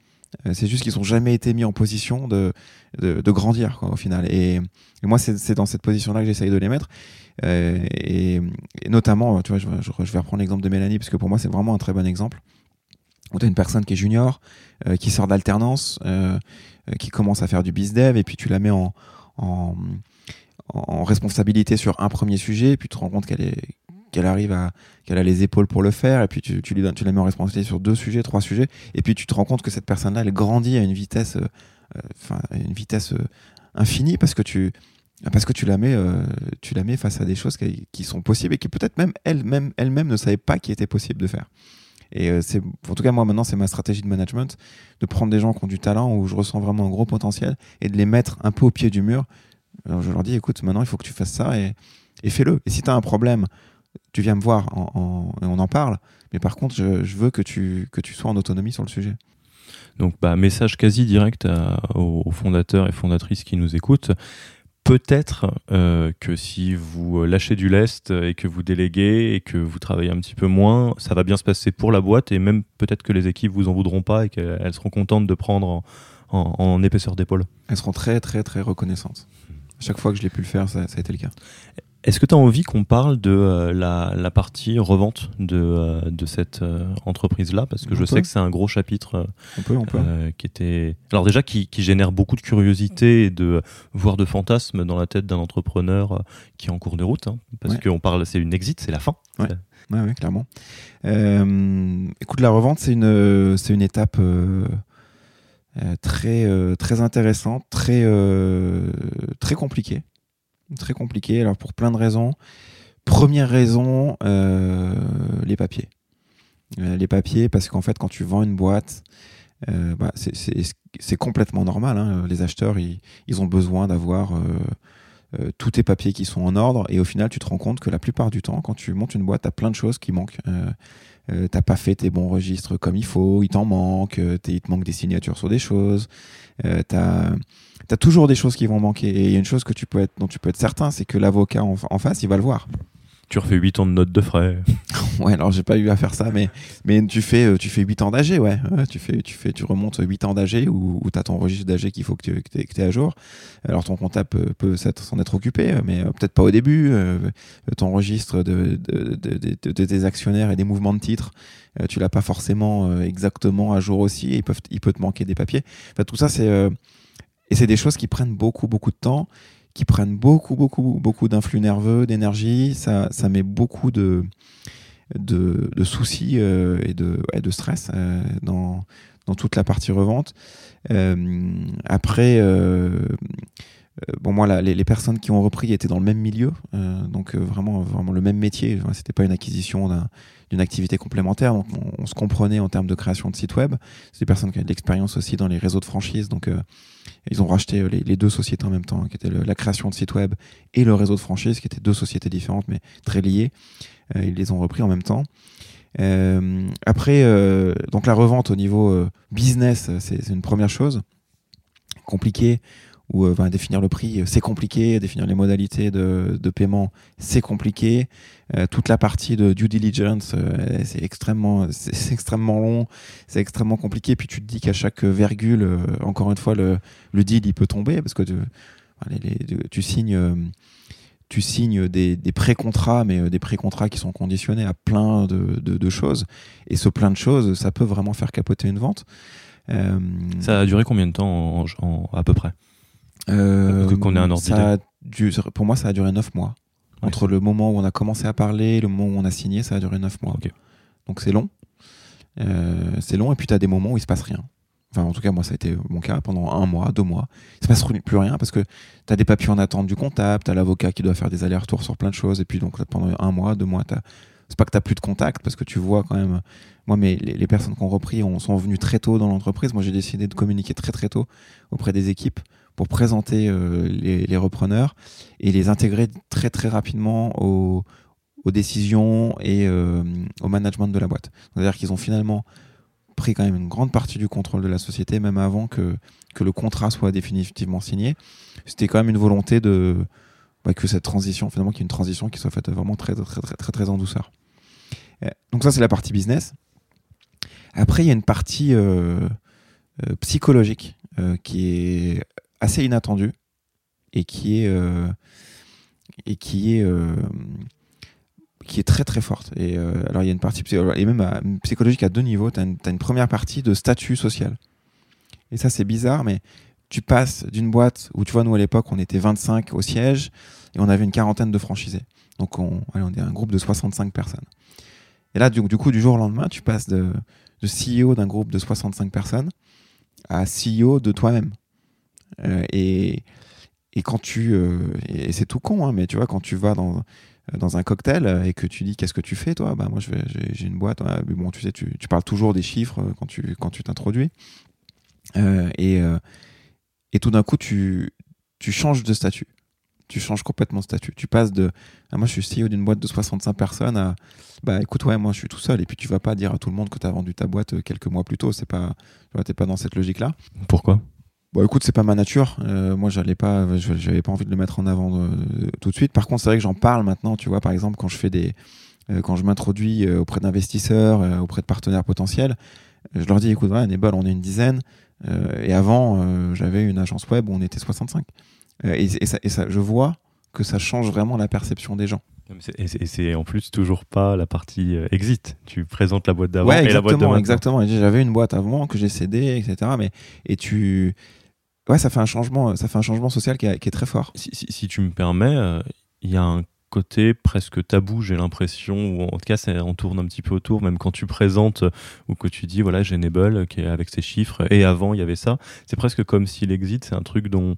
c'est juste qu'ils n'ont jamais été mis en position de, de, de grandir quoi, au final et, et moi c'est dans cette position là que j'essaye de les mettre euh, et, notamment, tu vois, je, vais reprendre l'exemple de Mélanie, parce que pour moi, c'est vraiment un très bon exemple. Où tu as une personne qui est junior, euh, qui sort d'alternance, euh, qui commence à faire du bizdev, et puis tu la mets en, en, responsabilité sur un premier sujet, et puis tu te rends compte qu'elle est qu'elle arrive à qu'elle a les épaules pour le faire et puis tu, lui donnes, tu la mets en responsabilité sur deux sujets trois sujets et puis tu te rends compte que cette personne là elle grandit à une vitesse enfin une vitesse infinie parce que tu parce que tu la mets, euh, tu la mets face à des choses qui, sont possibles et qui peut-être même elle-même elle-même ne savait pas qu'il était possible de faire. Et euh, c'est, en tout cas moi maintenant c'est ma stratégie de management de prendre des gens qui ont du talent où je ressens vraiment un gros potentiel et de les mettre un peu au pied du mur. Alors je leur dis écoute maintenant il faut que tu fasses ça et, et fais-le. Et si tu as un problème, tu viens me voir et on en parle. Mais par contre je, veux que tu que tu sois en autonomie sur le sujet. Donc, bah, message quasi direct aux fondateurs et fondatrices qui nous écoutent peut-être euh, que si vous lâchez du lest et que vous déléguez et que vous travaillez un petit peu moins, ça va bien se passer pour la boîte et même peut-être que les équipes vous en voudront pas et qu'elles seront contentes de prendre en, épaisseur d'épaule. Elles seront très très très reconnaissantes. Chaque fois que je l'ai pu le faire, ça, ça a été le cas. Est-ce que tu as envie qu'on parle de euh, la, partie revente de, euh, de cette euh, entreprise-là? Parce que je sais que c'est un gros chapitre qui était. Alors, déjà, qui, génère beaucoup de curiosité et de, voire de fantasmes dans la tête d'un entrepreneur qui est en cours de route. Hein, parce qu'on parle, c'est une exit, c'est la fin. Ouais, ouais, clairement. écoute, la revente, c'est une, c'est une étape. Très, très intéressante, très, très compliquée très compliqué. Alors pour plein de raisons. Première raison, euh, les papiers. Euh, les papiers, parce qu'en fait, quand tu vends une boîte, euh, bah, c'est complètement normal. Hein. Les acheteurs, ils, ils ont besoin d'avoir tous tes papiers qui sont en ordre. Et au final, tu te rends compte que la plupart du temps, quand tu montes une boîte, tu as plein de choses qui manquent. Euh, t'as pas fait tes bons registres comme il faut, il t'en manque, il te manque des signatures sur des choses. Euh, t'as as toujours des choses qui vont manquer. Et il y a une chose que tu peux être, dont tu peux être certain, c'est que l'avocat en, face, il va le voir. Tu refais 8 ans de notes de frais. ouais, alors j'ai pas eu à faire ça, mais, mais tu fais, euh, tu fais 8 ans d'AG, ouais. tu fais, tu fais, tu remontes 8 ans d'AG où, où tu as ton registre d'AG qu'il faut que tu que à jour. Alors ton comptable peut, peut s'en être occupé, mais euh, peut-être pas au début. Euh, ton registre de, tes actionnaires et des mouvements de titres, tu l'as pas forcément exactement à jour aussi. Et il, peuvent, il peut te manquer des papiers. Enfin, tout ça, c'est, et c'est des choses qui prennent beaucoup, beaucoup de temps qui prennent beaucoup, beaucoup, beaucoup d'influx nerveux, d'énergie. Ça, ça met beaucoup de, de, soucis euh, et, de, de stress euh, dans, dans toute la partie revente. Euh, après, bon, moi, les, les, personnes qui ont repris étaient dans le même milieu, donc vraiment, vraiment le même métier. C'était pas une acquisition d'une activité complémentaire. Donc, on, se comprenait en termes de création de site web. C'est des personnes qui ont de l'expérience aussi dans les réseaux de franchise. Donc, ils ont racheté euh, les, deux sociétés en même temps, hein, qui étaient la création de sites web et le réseau de franchise, qui étaient deux sociétés différentes mais très liées. Euh, ils les ont repris en même temps. Euh, après, donc la revente au niveau business, c'est une première chose compliquée où euh, définir le prix, c'est compliqué, définir les modalités de, de paiement, c'est compliqué. Euh, toute la partie de due diligence, euh, c'est extrêmement, extrêmement long, c'est extrêmement compliqué. Puis tu te dis qu'à chaque virgule, encore une fois, le, deal il peut tomber parce que tu, signes tu signes des, pré-contrats, mais des pré-contrats qui sont conditionnés à plein de, choses. Et ce plein de choses, ça peut vraiment faire capoter une vente. Euh, ça a duré combien de temps à peu près? Euh, Qu'on ait un ordre Pour moi, ça a duré 9 mois. Entre le moment où on a commencé à parler et le moment où on a signé, ça a duré 9 mois. Donc c'est long. Euh, c'est long et puis tu as des moments où il se passe rien. Enfin, en tout cas, moi, ça a été mon cas pendant un mois, deux mois. Il se passe plus rien parce que tu as des papiers en attente du comptable, tu as l'avocat qui doit faire des allers-retours sur plein de choses. Et puis, donc, pendant un mois, deux mois, c'est pas que tu n'as plus de contact parce que tu vois quand même moi, mais les, personnes qui ont repris ont, sont venues très tôt dans l'entreprise. Moi, j'ai décidé de communiquer très très tôt auprès des équipes pour présenter euh, les, repreneurs et les intégrer très très rapidement aux, décisions et euh, au management de la boîte. C'est-à-dire qu'ils ont finalement pris quand même une grande partie du contrôle de la société, même avant que, que le contrat soit définitivement signé. C'était quand même une volonté de bah, que cette transition, finalement, qu'il y ait une transition qui soit faite vraiment très très très très, très en douceur. Donc ça, c'est la partie business. Après, il y a une partie euh, euh, psychologique euh, qui est assez inattendue et qui est et qui est qui est très très forte. Et alors il y a une partie et même psychologique à deux niveaux. Tu as, une première partie de statut social. Et ça c'est bizarre, mais tu passes d'une boîte où tu vois nous à l'époque on était 25 au siège et on avait une quarantaine de franchisés. Donc on, allez, on est un groupe de 65 personnes. Et là du, du coup du jour au lendemain tu passes de CEO d'un groupe de 65 personnes à CEO de toi-même. Euh, et, quand tu. Euh, et c'est tout con, hein, mais tu vois, quand tu vas dans, dans un cocktail et que tu dis qu'est-ce que tu fais, toi? Bah, Moi, j'ai une boîte. mais bon, tu sais, tu, parles toujours des chiffres quand tu quand tu t'introduis. Euh, et, et tout d'un coup, tu, tu changes de statut tu changes complètement de statut. Tu passes de ah, moi je suis CEO d'une boîte de 65 personnes à bah écoute ouais moi je suis tout seul et puis tu vas pas dire à tout le monde que tu as vendu ta boîte euh, quelques mois plus tôt, tu vois, pas dans cette logique là. Pourquoi? Bon écoute, c'est pas ma nature. Euh, moi j'allais pas j'avais pas envie de le mettre en avant euh, tout de suite. Par contre, c'est vrai que j'en parle maintenant, tu vois par exemple quand je fais des quand je m'introduis auprès d'investisseurs, auprès de partenaires potentiels, je leur dis écoute, ouais, Nebol, on est une dizaine et avant j'avais une agence web où on était 65. Euh, et, ça, je vois que ça change vraiment la perception des gens. Et c'est en plus toujours pas la partie euh, exit. Tu présentes la boîte d'avant et la boîte de Exactement. J'avais une boîte avant que j'ai cédé, etc. Mais et tu, ouais, ça fait un changement. Ça fait un changement social qui, est très fort. Si, tu me permets, euh, il y a un côté presque tabou, j'ai l'impression, ou en tout cas, ça, on tourne un petit peu autour, même quand tu présentes ou que tu dis, voilà, j'ai qui est avec ses chiffres, et avant, il y avait ça. C'est presque comme si l'exit, c'est un truc dont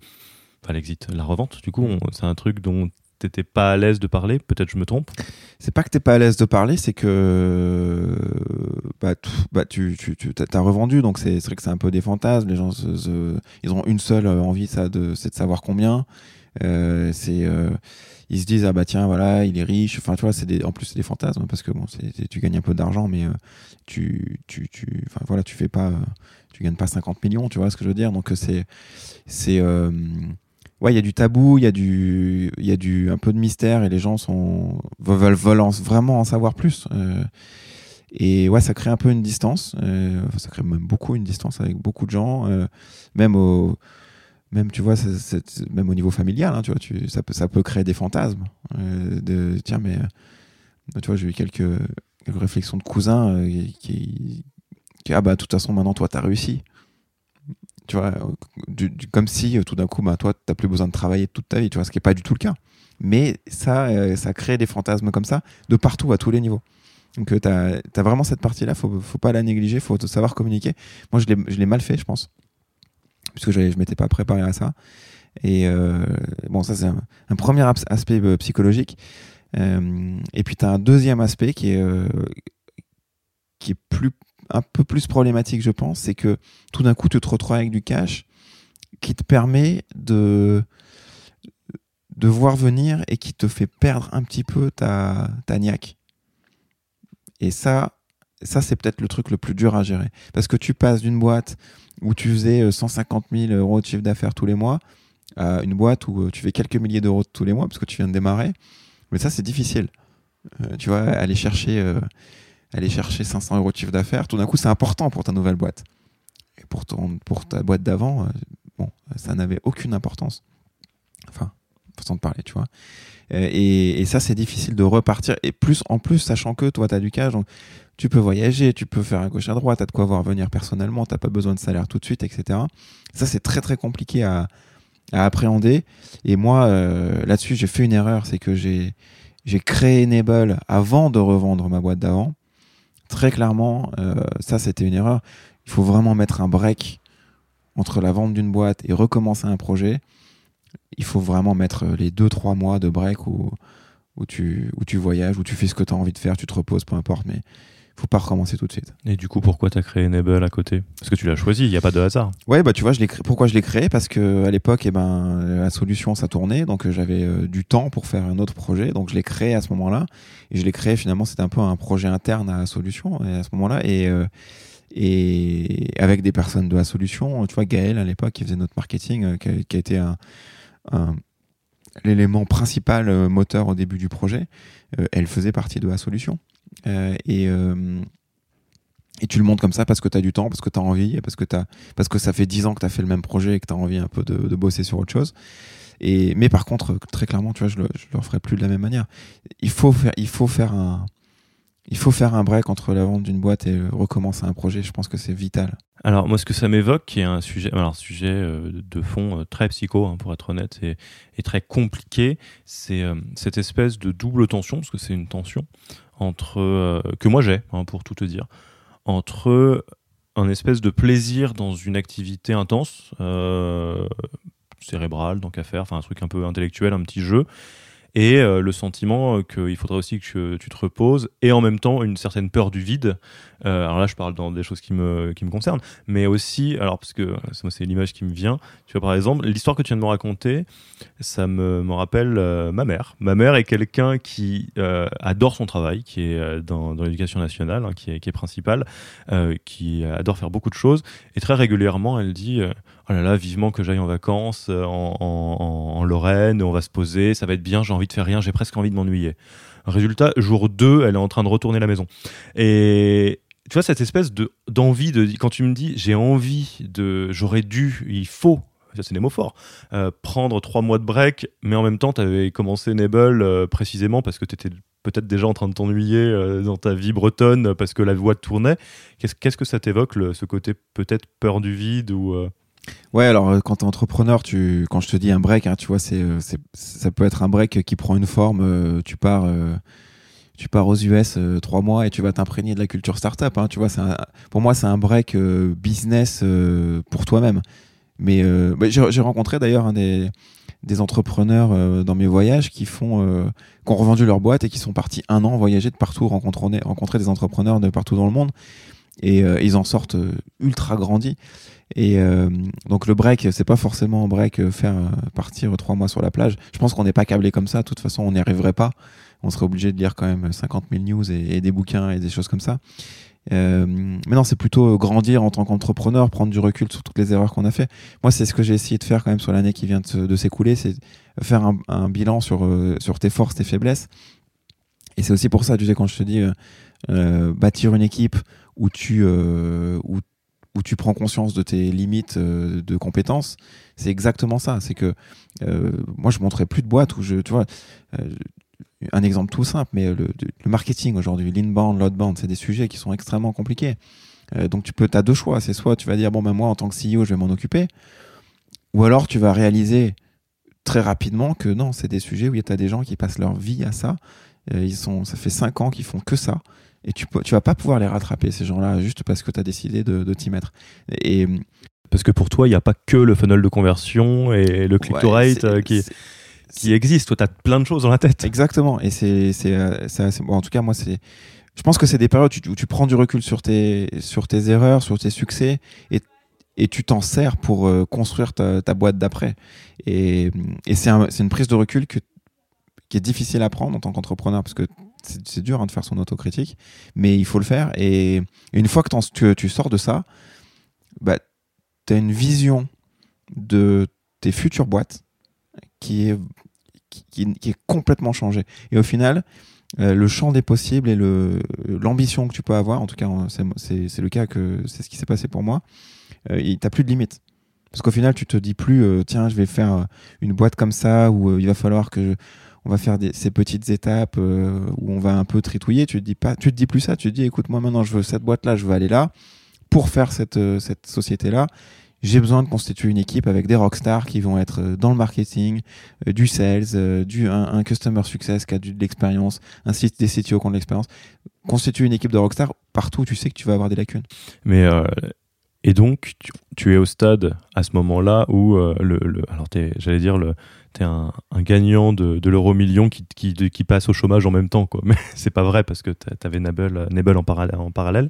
enfin l'exit, la revente, du coup, c'est un truc dont t'étais pas à l'aise de parler, peut-être je me trompe C'est pas que t'es pas à l'aise de parler, c'est que bah, bah, tu, tu, tu as revendu, donc c'est vrai que c'est un peu des fantasmes. Les gens, ils ont une seule envie, ça, c'est de savoir combien. Euh, c'est, euh, ils se disent ah bah tiens voilà, il est riche. Enfin tu vois, c'est en plus c'est des fantasmes parce que bon, tu gagnes un peu d'argent, mais euh, tu, tu, voilà, tu fais pas, tu gagnes pas 50 millions, tu vois ce que je veux dire. Donc c'est ouais, il y a du tabou, il y a du, y a du un peu de mystère et les gens sont veulent, vraiment en savoir plus. Euh, et ouais, ça crée un peu une distance. Euh, ça crée même beaucoup une distance avec beaucoup de gens, euh, même au, même tu vois, même au niveau familial, hein, tu vois, tu, ça peut, ça peut créer des fantasmes. de tiens, mais tu vois, j'ai eu quelques, quelques, réflexions de cousins qui, qui, ah bah de toute façon maintenant toi t'as réussi tu vois, comme si euh, tout d'un coup, bah, toi, tu n'as plus besoin de travailler toute ta vie, tu vois, ce qui n'est pas du tout le cas. Mais ça, euh, ça crée des fantasmes comme ça de partout, à tous les niveaux. Donc, euh, tu as, vraiment cette partie-là, faut, faut pas la négliger, faut savoir communiquer. Moi, je l'ai mal fait, je pense, puisque je ne m'étais pas préparé à ça. Et bon, ça, c'est un, premier aspect psychologique. et puis, tu as un deuxième aspect qui est, qui est plus un peu plus problématique, je pense, c'est que tout d'un coup, tu te retrouves avec du cash qui te permet de, voir venir et qui te fait perdre un petit peu ta, ta niaque. Et ça, ça c'est peut-être le truc le plus dur à gérer. Parce que tu passes d'une boîte où tu faisais 150 euh, 000 euros de chiffre d'affaires tous les mois à une boîte où tu fais quelques milliers d'euros tous les mois parce que tu viens de démarrer. Mais ça, c'est difficile. tu vois, aller chercher, aller chercher 500 euros de chiffre d'affaires, tout d'un coup, c'est important pour ta nouvelle boîte. Et pour, pour ta boîte d'avant, bon, ça n'avait aucune importance. Enfin, façon de parler, tu vois. Euh, et, ça, c'est difficile de repartir. Et plus, en plus, sachant que toi, tu as du cash, donc tu peux voyager, tu peux faire un gauche à droite, tu as de quoi voir venir personnellement, tu pas besoin de salaire tout de suite, etc. Ça, c'est très, très compliqué à, appréhender. Et moi, euh, là-dessus, j'ai fait une erreur, c'est que j'ai créé Enable avant de revendre ma boîte d'avant. Très clairement, euh, ça, c'était une erreur. Il faut vraiment mettre un break entre la vente d'une boîte et recommencer un projet il faut vraiment mettre les 2-3 mois de break où, où, tu, où tu voyages, où tu fais ce que tu as envie de faire, tu te reposes, peu importe, mais faut pas recommencer tout de suite. Et du coup, pourquoi tu as créé Enable à côté? Parce que tu l'as choisi, il n'y a pas de hasard. Ouais, bah tu vois, je pourquoi je l'ai créé? Parce que à l'époque, eh ben, la solution, ça tournait, donc euh, j'avais euh, du temps pour faire un autre projet, donc je l'ai créé à ce moment-là. Et je l'ai créé, finalement, c'était un peu un projet interne à la solution à ce moment-là. Et, euh, et avec des personnes de la solution, tu vois, Gaël, à l'époque, qui faisait notre marketing, qui qui a été un l'élément principal moteur au début du projet, euh, elle faisait partie de la solution. Euh, et, et tu le montres comme ça parce que tu as du temps, parce que tu as envie, parce que, as, parce que ça fait 10 ans que tu as fait le même projet et que tu as envie un peu de, bosser sur autre chose. Et, mais par contre, très clairement, tu vois, je le, je le ferai plus de la même manière. Il faut faire, il faut faire un, il faut faire un break entre la vente d'une boîte et recommencer un projet. Je pense que c'est vital. Alors moi, ce que ça m'évoque, qui est un sujet, euh, de fond euh, très psycho, hein, pour être honnête, et, très compliqué, c'est euh, cette espèce de double tension, parce que c'est une tension entre que moi j'ai, hein, pour tout te dire, entre un espèce de plaisir dans une activité intense, cérébrale, donc à faire, enfin un truc un peu intellectuel, un petit jeu, et euh, le sentiment euh, qu'il faudrait aussi que tu te reposes, et en même temps une certaine peur du vide. Euh, alors là, je parle dans des choses qui me, qui me concernent, mais aussi, alors parce que c'est l'image qui me vient, tu vois, par exemple, l'histoire que tu viens de me raconter, ça me, me rappelle ma mère. Ma mère est quelqu'un qui adore son travail, qui est dans, dans l'éducation nationale, hein, qui, est, qui principale, qui adore faire beaucoup de choses, et très régulièrement, elle dit oh là là, vivement que j'aille en vacances euh, en, Lorraine, on va se poser, ça va être bien, j'ai envie de faire rien, j'ai presque envie de m'ennuyer. Résultat, jour 2, elle est en train de retourner la maison. Et tu vois, cette espèce de, d'envie, de, quand tu me dis j'ai envie de, j'aurais dû, il faut, ça c'est des mots forts, euh, prendre trois mois de break, mais en même temps, tu avais commencé Nebel euh, précisément parce que tu étais peut-être déjà en train de t'ennuyer dans ta vie bretonne parce que la voix tournait. Qu'est-ce, qu'est-ce que ça t'évoque, ce côté peut-être peur du vide ou Ouais, alors euh, quand tu es entrepreneur, tu, quand je te dis un break, hein, tu vois, euh, c'est, ça peut être un break qui prend une forme. Euh, tu pars, tu pars aux US trois mois et tu vas t'imprégner de la culture startup. Hein, tu vois, pour moi, c'est un break business pour toi-même. Mais bah, j'ai, rencontré d'ailleurs des, entrepreneurs dans mes voyages qui font, qui ont revendu leur boîte et qui sont partis un an voyager de partout, rencontrer, des entrepreneurs de partout dans le monde et ils en sortent ultra grandis. Et euh, donc le break, c'est pas forcément un break euh, faire euh, partir trois mois sur la plage. Je pense qu'on n'est pas câblé comme ça. De toute façon, on n'y arriverait pas. On serait obligé de lire quand même 50 000 news et, des bouquins et des choses comme ça. Euh, mais non, c'est plutôt grandir en tant qu'entrepreneur, prendre du recul sur toutes les erreurs qu'on a fait. Moi, c'est ce que j'ai essayé de faire quand même sur l'année qui vient de, s'écouler, c'est faire un, bilan sur, sur tes forces, tes faiblesses. Et c'est aussi pour ça, tu sais, quand je te dis euh, bâtir une équipe où tu, où tu prends conscience de tes limites euh, de compétences, c'est exactement ça. C'est que euh, moi, je montrais plus de boîtes où je, tu vois, euh, un exemple tout simple, mais le, marketing aujourd'hui, l'inbound, l'outbound, c'est des sujets qui sont extrêmement compliqués. donc tu peux, as deux choix. C'est soit tu vas dire bon ben moi en tant que CEO, je vais m'en occuper, ou alors tu vas réaliser très rapidement que non, c'est des sujets où il y a des gens qui passent leur vie à ça. ils sont, ça fait cinq ans qu'ils font que ça et tu, tu vas pas pouvoir les rattraper, ces gens-là, juste parce que tu as décidé de, t'y mettre. Et, parce que pour toi, il n'y a pas que le funnel de conversion et le click-to-rate euh, qui, qui existe. Toi, tu as plein de choses dans la tête. Exactement. Et c'est, c'est, euh, bon, en tout cas, moi, c'est, je pense que c'est des périodes où tu, prends du recul sur tes, sur tes erreurs, sur tes succès, et, et tu t'en sers pour euh, construire ta, boîte d'après. Et, et c'est, c'est une prise de recul qui est difficile à prendre en tant qu'entrepreneur, parce que c'est dur hein, de faire son autocritique, mais il faut le faire. Et une fois que tu, tu, sors de ça, bah, tu as une vision de tes futures boîtes qui est, qui, est complètement changé. Et au final, euh, le champ des possibles et l'ambition que tu peux avoir, en tout cas, c'est le cas que c'est ce qui s'est passé pour moi, euh, tu n'as plus de limites. Parce qu'au final, tu te dis plus, euh, tiens, je vais faire une boîte comme ça, où il va falloir que on va faire ces petites étapes où on va un peu tritouiller. Tu te dis pas, tu te dis plus ça. Tu te dis, écoute, moi maintenant, je veux cette boîte-là, je veux aller là pour faire cette, cette société-là j'ai besoin de constituer une équipe avec des rockstars qui vont être euh, dans le marketing, euh, du sales, euh, du un, customer success qui a de l'expérience, un site des CTO qui ont de l'expérience. Constituer une équipe de rockstars partout, tu sais que tu vas avoir des lacunes. Mais et donc tu, es au stade à ce moment-là où le, alors j'allais dire le t'es un, gagnant de, l'euro million qui, qui, passe au chômage en même temps quoi. Mais c'est pas vrai parce que t'avais Nebel, en parallèle.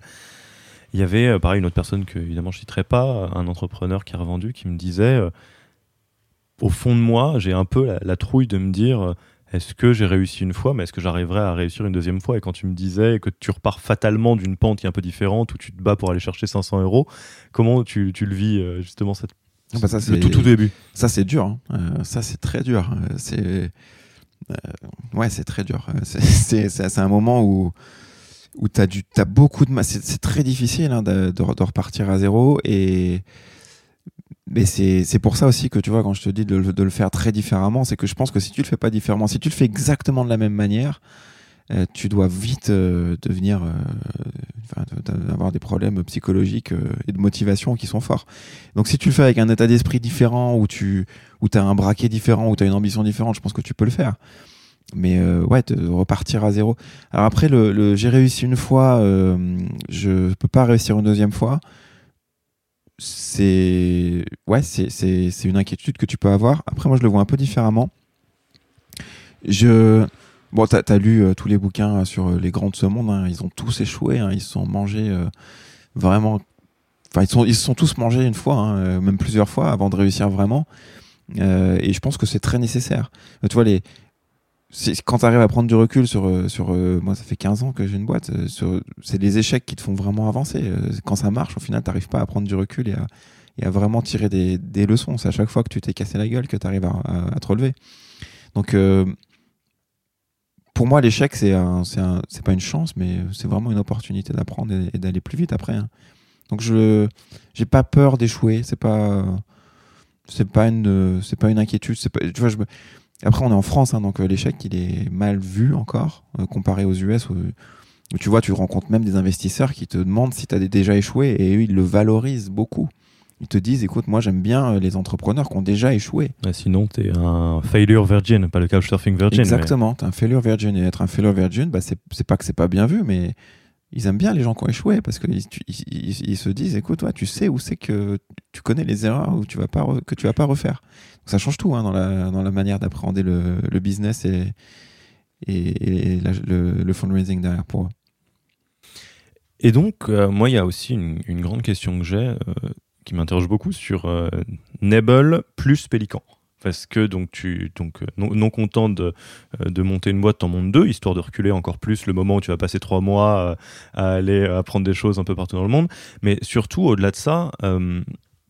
Il y avait, euh, pareil, une autre personne que évidemment je ne citerai pas, un entrepreneur qui a revendu, qui me disait, euh, au fond de moi, j'ai un peu la, trouille de me dire, euh, est-ce que j'ai réussi une fois, mais est-ce que j'arriverai à réussir une deuxième fois? Et quand tu me disais que tu repars fatalement d'une pente qui est un peu différente, où tu te bats pour aller chercher 500 euros, comment tu, tu le vis justement cette, ah bah ça, le tout, tout début? Ça c'est dur, hein. ça c'est très dur. C'est ouais, c'est très dur. C'est un moment où où tu as, as, beaucoup de C'est très difficile hein, de, de, repartir à zéro. Et mais c'est pour ça aussi que tu vois, quand je te dis de, de le faire très différemment, c'est que je pense que si tu le fais pas différemment, si tu le fais exactement de la même manière, euh, tu dois vite euh, devenir, euh, avoir des problèmes psychologiques et de motivation qui sont forts. Donc si tu le fais avec un état d'esprit différent, où tu où as un braquet différent, où tu as une ambition différente, je pense que tu peux le faire mais euh, ouais, de repartir à zéro. Alors après, le, j'ai réussi une fois, euh, je peux pas réussir une deuxième fois. C'est ouais, c'est, une inquiétude que tu peux avoir. Après, moi, je le vois un peu différemment. Je bon, t'as, as lu euh, tous les bouquins sur les grands de ce monde. Hein. ils ont tous échoué. Hein. ils se sont mangés vraiment. Enfin, ils sont ils sont tous mangés une fois, hein, même plusieurs fois, avant de réussir vraiment. et je pense que c'est très nécessaire. Tu vois les quand tu arrives à prendre du recul sur, euh, sur euh, moi ça fait 15 ans que j'ai une boîte, euh, c'est les échecs qui te font vraiment avancer. quand ça marche, au final, tu pas à prendre du recul et à, et à vraiment tirer des, des leçons. C'est à chaque fois que tu t'es cassé la gueule que tu arrives à, à, te relever. Donc, pour moi, l'échec, c'est c'est pas une chance, mais c'est vraiment une opportunité d'apprendre et, d'aller plus vite après. Hein. Donc, je j'ai pas peur d'échouer. C'est pas c'est pas une c'est pas une inquiétude. Pas, tu vois, je me, après, on est en France, hein, donc euh, l'échec, il est mal vu encore, euh, comparé aux US, où, tu vois, tu rencontres même des investisseurs qui te demandent si tu as déjà échoué, et eux, ils le valorisent beaucoup. Ils te disent, écoute, moi j'aime bien euh, les entrepreneurs qui ont déjà échoué. sinon, tu es un failure virgin, pas le couchsurfing virgin. Exactement, tu es un failure virgin. Et être un failure virgin, bah, c'est pas que c'est pas bien vu, mais ils aiment bien les gens qui ont échoué parce qu'ils ils, se disent écoute toi tu sais où c'est que tu connais les erreurs où tu vas pas que tu vas pas refaire. Ça change tout hein, dans, la, manière d'appréhender le, business et, le, fundraising derrière pour eux. Et donc euh, moi il y a aussi une, une grande question que j'ai euh, qui m'interroge beaucoup sur euh, Nebel plus Pélican parce que donc tu donc euh, non, content de, euh, de, monter une boîte t'en montes deux histoire de reculer encore plus le moment où tu vas passer trois mois euh, à aller apprendre des choses un peu partout dans le monde. Mais surtout au-delà de ça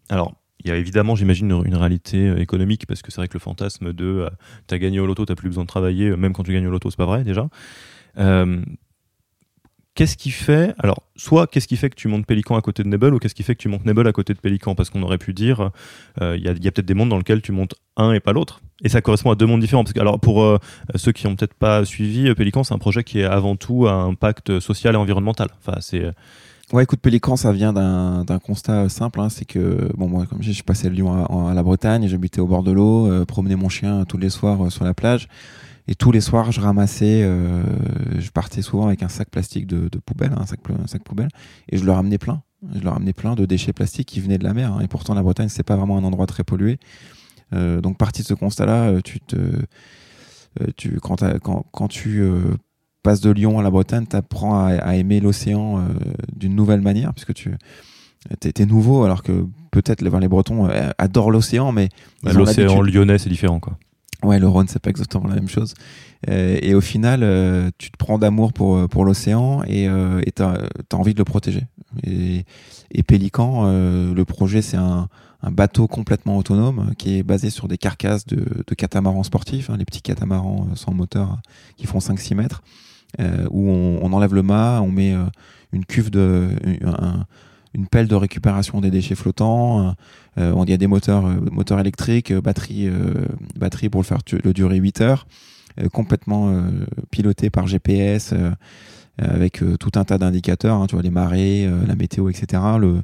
alors il y a évidemment, j'imagine, une, réalité économique, parce que c'est vrai que le fantasme de tu as gagné au loto, tu plus besoin de travailler, même quand tu gagnes au loto, c'est pas vrai déjà qu'est-ce qui fait, alors, soit qu'est-ce qui fait que tu montes Pélican à côté de Nebel, ou qu'est-ce qui fait que tu montes Nebel à côté de Pélican? Parce qu'on aurait pu dire, euh, il y a, peut-être des mondes dans lesquels tu montes un et pas l'autre. Et ça correspond à deux mondes différents. Parce que, alors, pour euh, ceux qui n'ont peut-être pas suivi, euh, Pélican, c'est un projet qui est avant tout un impact social et environnemental. Enfin, c'est. Ouais, écoute, Pélican, ça vient d'un constat simple. Hein, c'est que, bon, moi, comme je suis passé de Lyon à, la Bretagne, j'habitais au bord de l'eau, promener mon chien tous les soirs sur la plage. Et tous les soirs, je ramassais, euh, je partais souvent avec un sac plastique de, poubelle, un sac, un sac poubelle, et je le ramenais plein. Je le ramenais plein de déchets plastiques qui venaient de la mer. Hein. Et pourtant, la Bretagne, c'est pas vraiment un endroit très pollué. Euh, donc, parti de ce constat-là, euh, tu te, tu, quand, quand, quand tu passes de Lyon à la Bretagne, tu apprends à, aimer l'océan d'une nouvelle manière, puisque tu es, nouveau, alors que peut-être les, les Bretons adorent l'océan, mais l'océan lyonnais, c'est différent, quoi. Ouais, le Rhône, c'est pas exactement la même chose. Euh, et au final, euh, tu te prends d'amour pour, euh, pour l'océan et euh, tu as, envie de le protéger. Et, et Pélican, le projet, c'est un, un bateau complètement autonome qui est basé sur des carcasses de, de catamarans sportifs, hein, les petits catamarans sans moteur qui font 5-6 mètres, où on, on, enlève le mât, on met une cuve de un, une pelle de récupération des déchets flottants. Euh, il y a des moteurs, euh, moteurs électriques, euh, batterie, batterie pour le faire le durer 8 heures, complètement piloté par GPS avec tout un tas d'indicateurs, hein, tu vois les marées, la météo, etc. Le,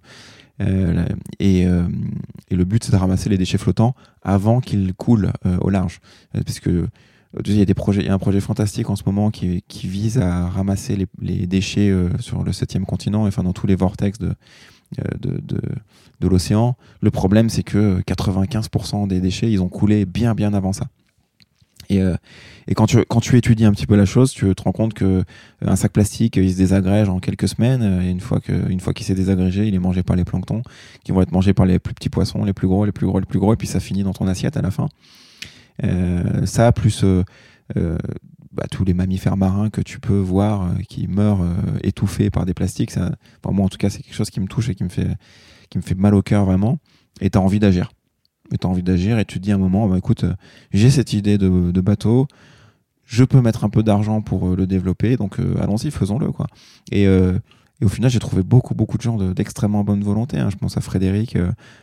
et, et, le but c'est de ramasser les déchets flottants avant qu'ils coulent au large, parce que il y a des projets, il y a un projet fantastique en ce moment qui, qui vise à ramasser les, les déchets euh, sur le septième continent, enfin dans tous les vortex de, euh, de, de, de l'océan. Le problème, c'est que 95% des déchets, ils ont coulé bien, bien avant ça. Et, euh, et quand, tu, quand tu étudies un petit peu la chose, tu te rends compte que un sac plastique, il se désagrège en quelques semaines. Et une fois que, une fois qu'il s'est désagrégé, il est mangé par les planctons, qui vont être mangés par les plus petits poissons, les plus gros, les plus gros, les plus gros, et puis ça finit dans ton assiette à la fin. Euh, ça, plus euh, euh, bah, tous les mammifères marins que tu peux voir qui meurent étouffés par des plastiques, ça, moi en tout cas, c'est quelque chose qui me touche et qui me fait, qui me fait mal au cœur vraiment. Et tu as envie d'agir. Et tu as envie d'agir et tu te dis à un moment, bah, écoute, j'ai cette idée de, de, bateau, je peux mettre un peu d'argent pour le développer, donc allons-y, faisons-le. quoi. Et, et, au final, j'ai trouvé beaucoup, beaucoup de gens d'extrêmement bonne volonté. Hein. Je pense à Frédéric,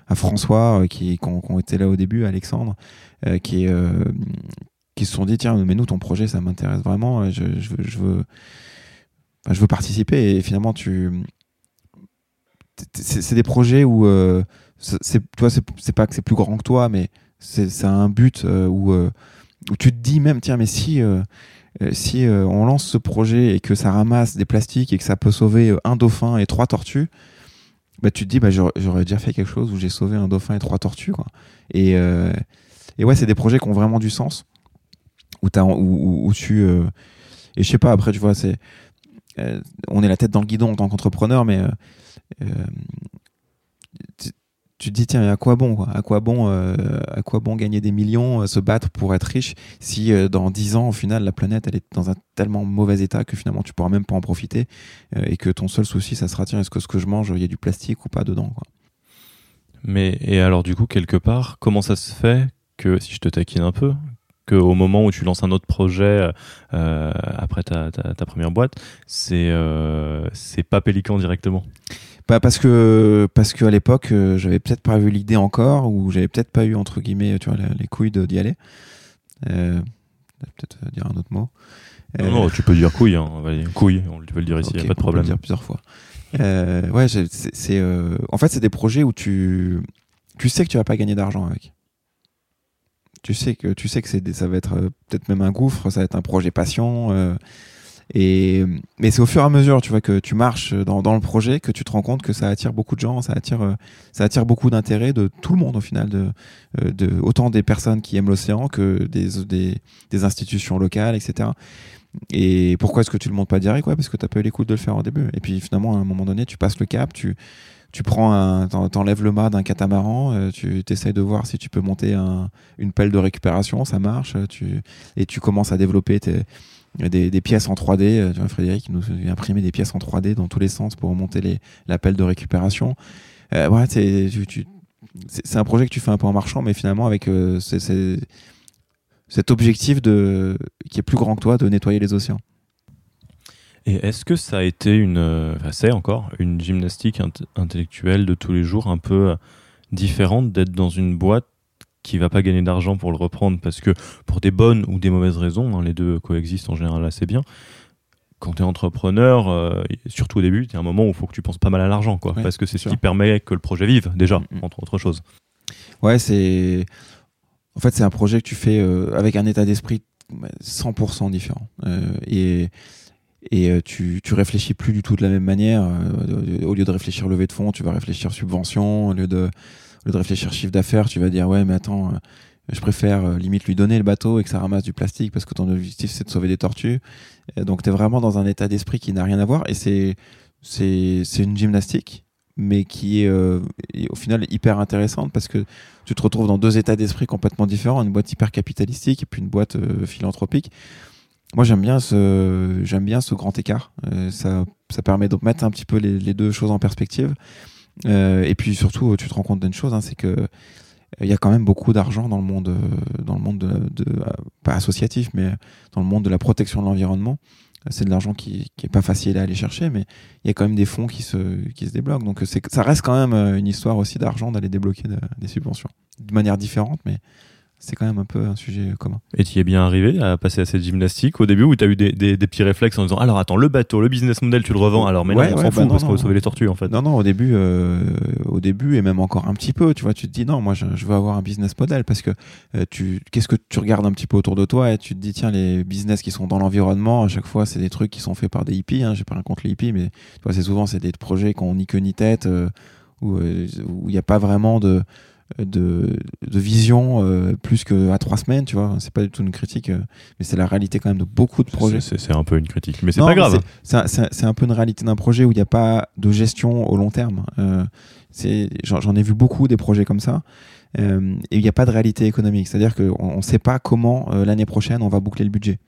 à François, qui, qui, ont, été là au début, Alexandre, euh, qui, euh, qui se sont dit tiens, mais nous, ton projet, ça m'intéresse vraiment, je, je, veux, je, veux, participer. Et finalement, tu. C'est des projets où. Euh, c'est toi c'est pas que c'est plus grand que toi mais c'est un but où, où tu te dis même tiens mais si si on lance ce projet et que ça ramasse des plastiques et que ça peut sauver un dauphin et trois tortues bah tu te dis bah j'aurais déjà fait quelque chose où j'ai sauvé un dauphin et trois tortues quoi et et ouais, c'est des projets qui ont vraiment du sens. Où, où, où, tu. Euh, et je sais pas, après, tu vois, c'est. Euh, on est la tête dans le guidon en tant qu'entrepreneur, mais. Euh, tu, te dis, tiens, à quoi bon quoi? À quoi bon à quoi bon gagner des millions, se battre pour être riche, si dans 10 ans, au final, la planète, elle est dans un tellement mauvais état que finalement, tu pourras même pas en profiter, et que ton seul souci, ça sera, tiens, est-ce que ce que je mange, il y a du plastique ou pas dedans quoi? Mais, et alors, du coup, quelque part, comment ça se fait que, si je te taquine un peu, qu'au moment où tu lances un autre projet euh, après ta, ta, première boîte, c'est euh, c'est pas Pélican directement? Bah parce que parce qu'à l'époque euh, j'avais peut-être pas eu l'idée encore ou j'avais peut-être pas eu entre guillemets tu vois les, couilles d'y aller. Euh, peut-être dire un autre mot. Non, non, tu peux dire couilles, hein. couilles, tu peux le dire ici, il a pas de problème. On peut le dire plusieurs fois. ouais, c'est en fait c'est des projets où tu tu sais que tu vas pas gagner d'argent avec tu sais que tu sais que c'est ça va être euh, peut-être même un gouffre, ça va être un projet passion. Euh, et mais c'est au fur et à mesure, tu vois, que tu marches dans, dans, le projet, que tu te rends compte que ça attire beaucoup de gens, ça attire, euh, ça attire beaucoup d'intérêt de tout le monde au final, de, de autant des personnes qui aiment l'océan que des, des, des, institutions locales, etc. Et pourquoi est-ce que tu le montes pas direct? Ouais, Parce que tu as pas eu l'écoute de le faire au début. Et puis finalement, à un moment donné, tu passes le cap, tu, tu prends t'enlèves le mât d'un catamaran, euh, tu essayes de voir si tu peux monter un, une pelle de récupération, ça marche, tu, et tu commences à développer tes, des, pièces en 3D. Euh, Frédéric nous a imprimé des pièces en 3D dans tous les sens pour monter les, la pelle de récupération. Euh, c'est, un projet que tu fais un peu en marchant, mais finalement avec euh, cet objectif qui est plus grand que toi de nettoyer les océans. Et est-ce que ça a été une, c'est encore une gymnastique intellectuelle de tous les jours un peu différente d'être dans une boîte qui va pas gagner d'argent pour le reprendre parce que pour des bonnes ou des mauvaises raisons, hein, les deux coexistent en général assez bien. Quand tu es entrepreneur, euh, surtout au début, il y a un moment où il faut que tu penses pas mal à l'argent, quoi, parce que c'est ce qui permet que le projet vive déjà, mm, mm. entre autres choses. Ouais, c'est en fait c'est un projet que tu fais avec un état d'esprit 100% différent et et euh, tu, tu réfléchis plus du tout de la même manière. Euh, au lieu de réfléchir levée de fonds, tu vas réfléchir subvention. Au lieu de, lieu de réfléchir chiffre d'affaires, tu vas dire ouais, mais attends, euh, je préfère limite lui donner le bateau et que ça ramasse du plastique parce que ton objectif c'est de sauver des tortues. donc tu es vraiment dans un état d'esprit qui n'a rien à voir et c'est c'est une gymnastique mais qui est, au final hyper intéressante parce que tu te retrouves dans deux états d'esprit complètement différents, une boîte hyper capitalistique et puis une boîte philanthropique. Moi, j'aime bien ce, j'aime bien ce grand écart. Euh, ça, ça permet de mettre un petit peu les, deux choses en perspective. Et puis surtout, tu te rends compte d'une chose, hein, c'est que il y a quand même beaucoup d'argent dans le monde, dans le monde de, pas associatif, mais dans le monde de la protection de l'environnement. C'est de l'argent qui, qui est pas facile à aller chercher, mais il y a quand même des fonds qui se, qui se débloquent. Donc ça reste quand même une histoire aussi d'argent d'aller débloquer des subventions de manière différente, mais c'est quand même un peu un sujet commun. Et tu y es bien arrivé à passer à cette gymnastique au début où tu as eu des, des, petits réflexes en disant alors attends le bateau le business model tu le revends alors mais non on s'en fout bah parce qu'on veut sauver les tortues en fait. Non non au début euh, au début et même encore un petit peu tu vois tu te dis non moi je, veux avoir un business model parce que euh, tu qu'est-ce que tu regardes un petit peu autour de toi et tu te dis tiens les business qui sont dans l'environnement à chaque fois c'est des trucs qui sont faits par des hippies hein, j'ai pas rien contre les hippies mais tu vois c'est souvent c'est des projets qui ont ni queue ni tête euh, où il n'y a pas vraiment de de, de vision euh, plus qu'à trois semaines, tu vois. C'est pas du tout une critique, euh, mais c'est la réalité quand même de beaucoup de projets. C'est un peu une critique, mais c'est pas grave. C'est un peu une réalité d'un projet où il n'y a pas de gestion au long terme. Euh, J'en ai vu beaucoup des projets comme ça. Euh, et il n'y a pas de réalité économique. C'est-à-dire qu'on ne sait pas comment l'année prochaine on va boucler le budget.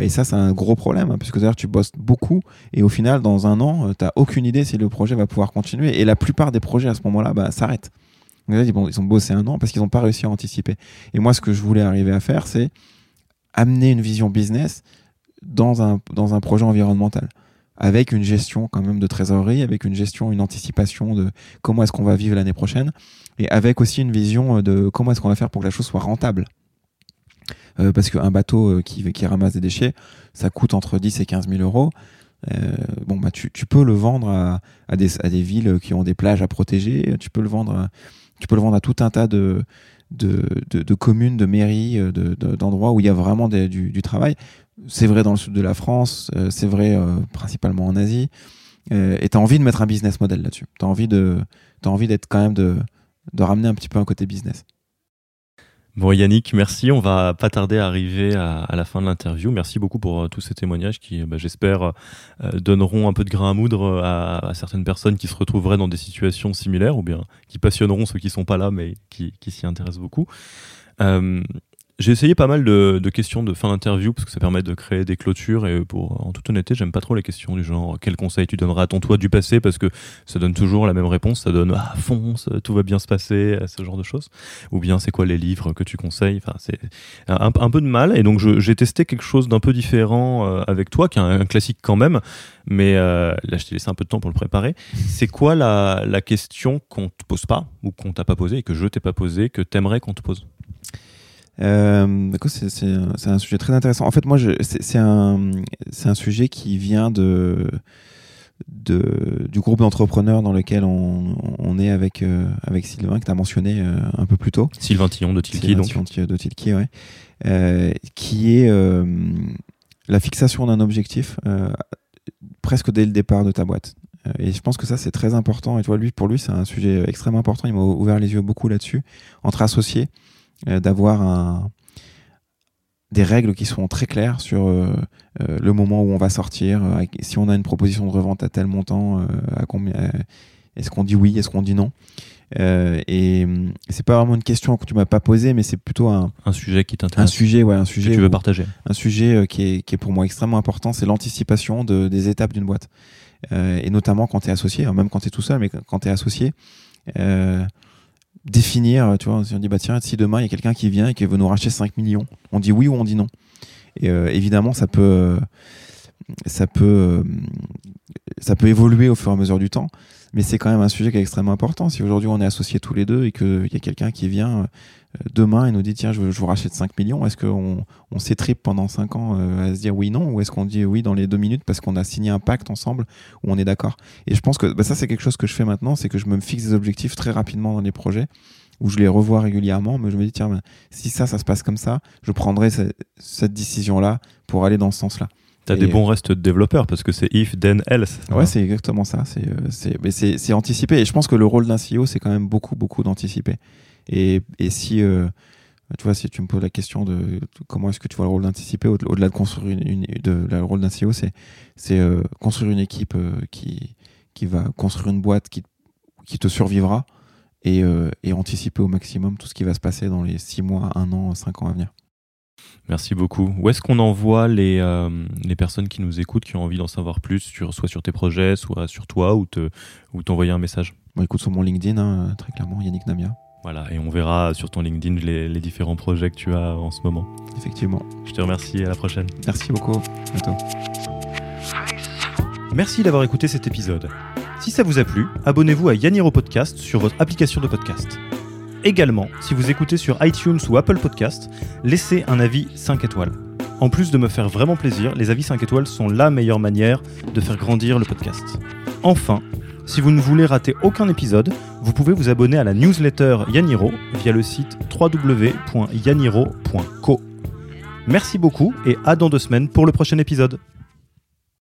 et ça, c'est un gros problème, hein, puisque d'ailleurs, tu bosses beaucoup et au final, dans un an, tu n'as aucune idée si le projet va pouvoir continuer. Et la plupart des projets à ce moment-là bah, s'arrêtent. Ils ont bossé un an parce qu'ils n'ont pas réussi à anticiper. Et moi, ce que je voulais arriver à faire, c'est amener une vision business dans un, dans un projet environnemental avec une gestion quand même de trésorerie, avec une gestion, une anticipation de comment est-ce qu'on va vivre l'année prochaine, et avec aussi une vision de comment est-ce qu'on va faire pour que la chose soit rentable. Euh, parce qu'un bateau euh, qui, qui ramasse des déchets, ça coûte entre 10 et 15 000 euros. Euh, bon, bah, tu, tu, peux le vendre à, à, des, à des villes qui ont des plages à protéger, tu peux le vendre à, tu peux le vendre à tout un tas de, communes, de mairies, euh, d'endroits où il y a vraiment du, travail. C'est vrai dans le sud de la France, euh, c'est vrai euh, principalement en Asie. et tu as envie de mettre un business model là-dessus. Tu as envie d'être quand même de ramener un petit peu un côté business. Bon Yannick, merci. On va pas tarder à arriver à, la fin de l'interview. Merci beaucoup pour euh, tous ces témoignages qui, bah, j'espère, euh, donneront un peu de grain à moudre à, certaines personnes qui se retrouveraient dans des situations similaires ou bien qui passionneront ceux qui sont pas là mais qui, s'y intéressent beaucoup. Euh, j'ai essayé pas mal de, questions de fin d'interview parce que ça permet de créer des clôtures et pour en toute honnêteté j'aime pas trop les questions du genre quel conseil tu donneras à ton toi du passé parce que ça donne toujours la même réponse ça donne ah fonce tout va bien se passer ce genre de choses. Ou bien c'est quoi les livres que tu conseilles? Enfin c'est un, peu de mal et donc j'ai testé quelque chose d'un peu différent euh, avec toi qui est un, classique quand même mais euh, là je t'ai laissé un peu de temps pour le préparer. C'est quoi la, question qu'on te pose pas ou qu'on t'a pas posé et que je t'ai pas posé que t'aimerais qu'on te pose? Euh, c'est un sujet très intéressant. En fait, moi, c'est un, un sujet qui vient de, de du groupe d'entrepreneurs dans lequel on, on est avec, euh, avec Sylvain, que tu as mentionné euh, un peu plus tôt. Sylvain Tillon de Tilki, donc. Tillon de Tilki, ouais. Euh, qui est la fixation d'un objectif presque dès le départ de ta boîte. Et je pense que ça, c'est très important. Et toi, lui, pour lui, c'est un sujet extrêmement important. Il m'a ouvert les yeux beaucoup là-dessus. Entre associés, d'avoir un, des règles qui sont très claires sur euh, euh, le moment où on va sortir, si on a une proposition de revente à tel montant, à combien est-ce qu'on dit oui, est-ce qu'on dit non? et c'est pas vraiment une question que tu m'as pas posée, mais c'est plutôt un, un sujet qui t'intéresse. Un sujet, ouais, un sujet que tu veux partager. Un sujet qui est, qui est pour moi extrêmement important, c'est l'anticipation de, des étapes d'une boîte. et notamment quand tu es associé, hein, même quand tu es tout seul, mais quand tu es associé, définir, tu vois, si on dit, bah tiens, si demain il y a quelqu'un qui vient et qui veut nous racheter 5 millions, on dit oui ou on dit non. Et euh, évidemment, ça peut, ça peut, ça peut évoluer au fur et à mesure du temps, mais c'est quand même un sujet qui est extrêmement important. Si aujourd'hui on est associés tous les deux et qu'il y a quelqu'un qui vient euh, demain et nous dit tiens je, vous rachète 5 millions, est-ce qu'on on s'étripe pendant 5 ans euh, à se dire oui non ou est-ce qu'on dit oui dans les deux minutes parce qu'on a signé un pacte ensemble où on est d'accord? Et je pense que bah, ça c'est quelque chose que je fais maintenant, c'est que je me fixe des objectifs très rapidement dans les projets où je les revois régulièrement, mais je me dis tiens si ça ça se passe comme ça, je prendrai cette décision là pour aller dans ce sens-là. T'as des bons restes de développeurs parce que c'est if, then, else. Ouais, c'est exactement ça. C'est euh, anticipé. Et je pense que le rôle d'un CEO, c'est quand même beaucoup, beaucoup d'anticiper. Et, et, si, euh, tu vois, si tu me poses la question de comment est-ce que tu vois le rôle d'anticiper, au-delà de construire une, de, le rôle d'un CEO, c'est euh, construire une équipe euh, qui, qui va construire une boîte qui, qui te survivra et, et anticiper au maximum tout ce qui va se passer dans les 6 mois, 1 an, 5 ans à venir. Merci beaucoup. Où est-ce qu'on envoie les, euh, les personnes qui nous écoutent, qui ont envie d'en savoir plus, sur, soit sur tes projets, soit sur toi, ou, te, ou t'envoyer un message? Bon, écoute, sur mon LinkedIn, hein, très clairement, Yannick Namia. Voilà, et on verra sur ton LinkedIn les, les, différents projets que tu as en ce moment. Effectivement. Je te remercie, à la prochaine. Merci beaucoup, à bientôt. Merci d'avoir écouté cet épisode. Si ça vous a plu, abonnez-vous à Yaniro Podcast sur votre application de podcast. Également, si vous écoutez sur iTunes ou Apple Podcast, laissez un avis 5 étoiles. En plus de me faire vraiment plaisir, les avis 5 étoiles sont la meilleure manière de faire grandir le podcast. Enfin, si vous ne voulez rater aucun épisode, vous pouvez vous abonner à la newsletter Yaniro via le site www.yaniro.co. Merci beaucoup et à dans deux semaines pour le prochain épisode.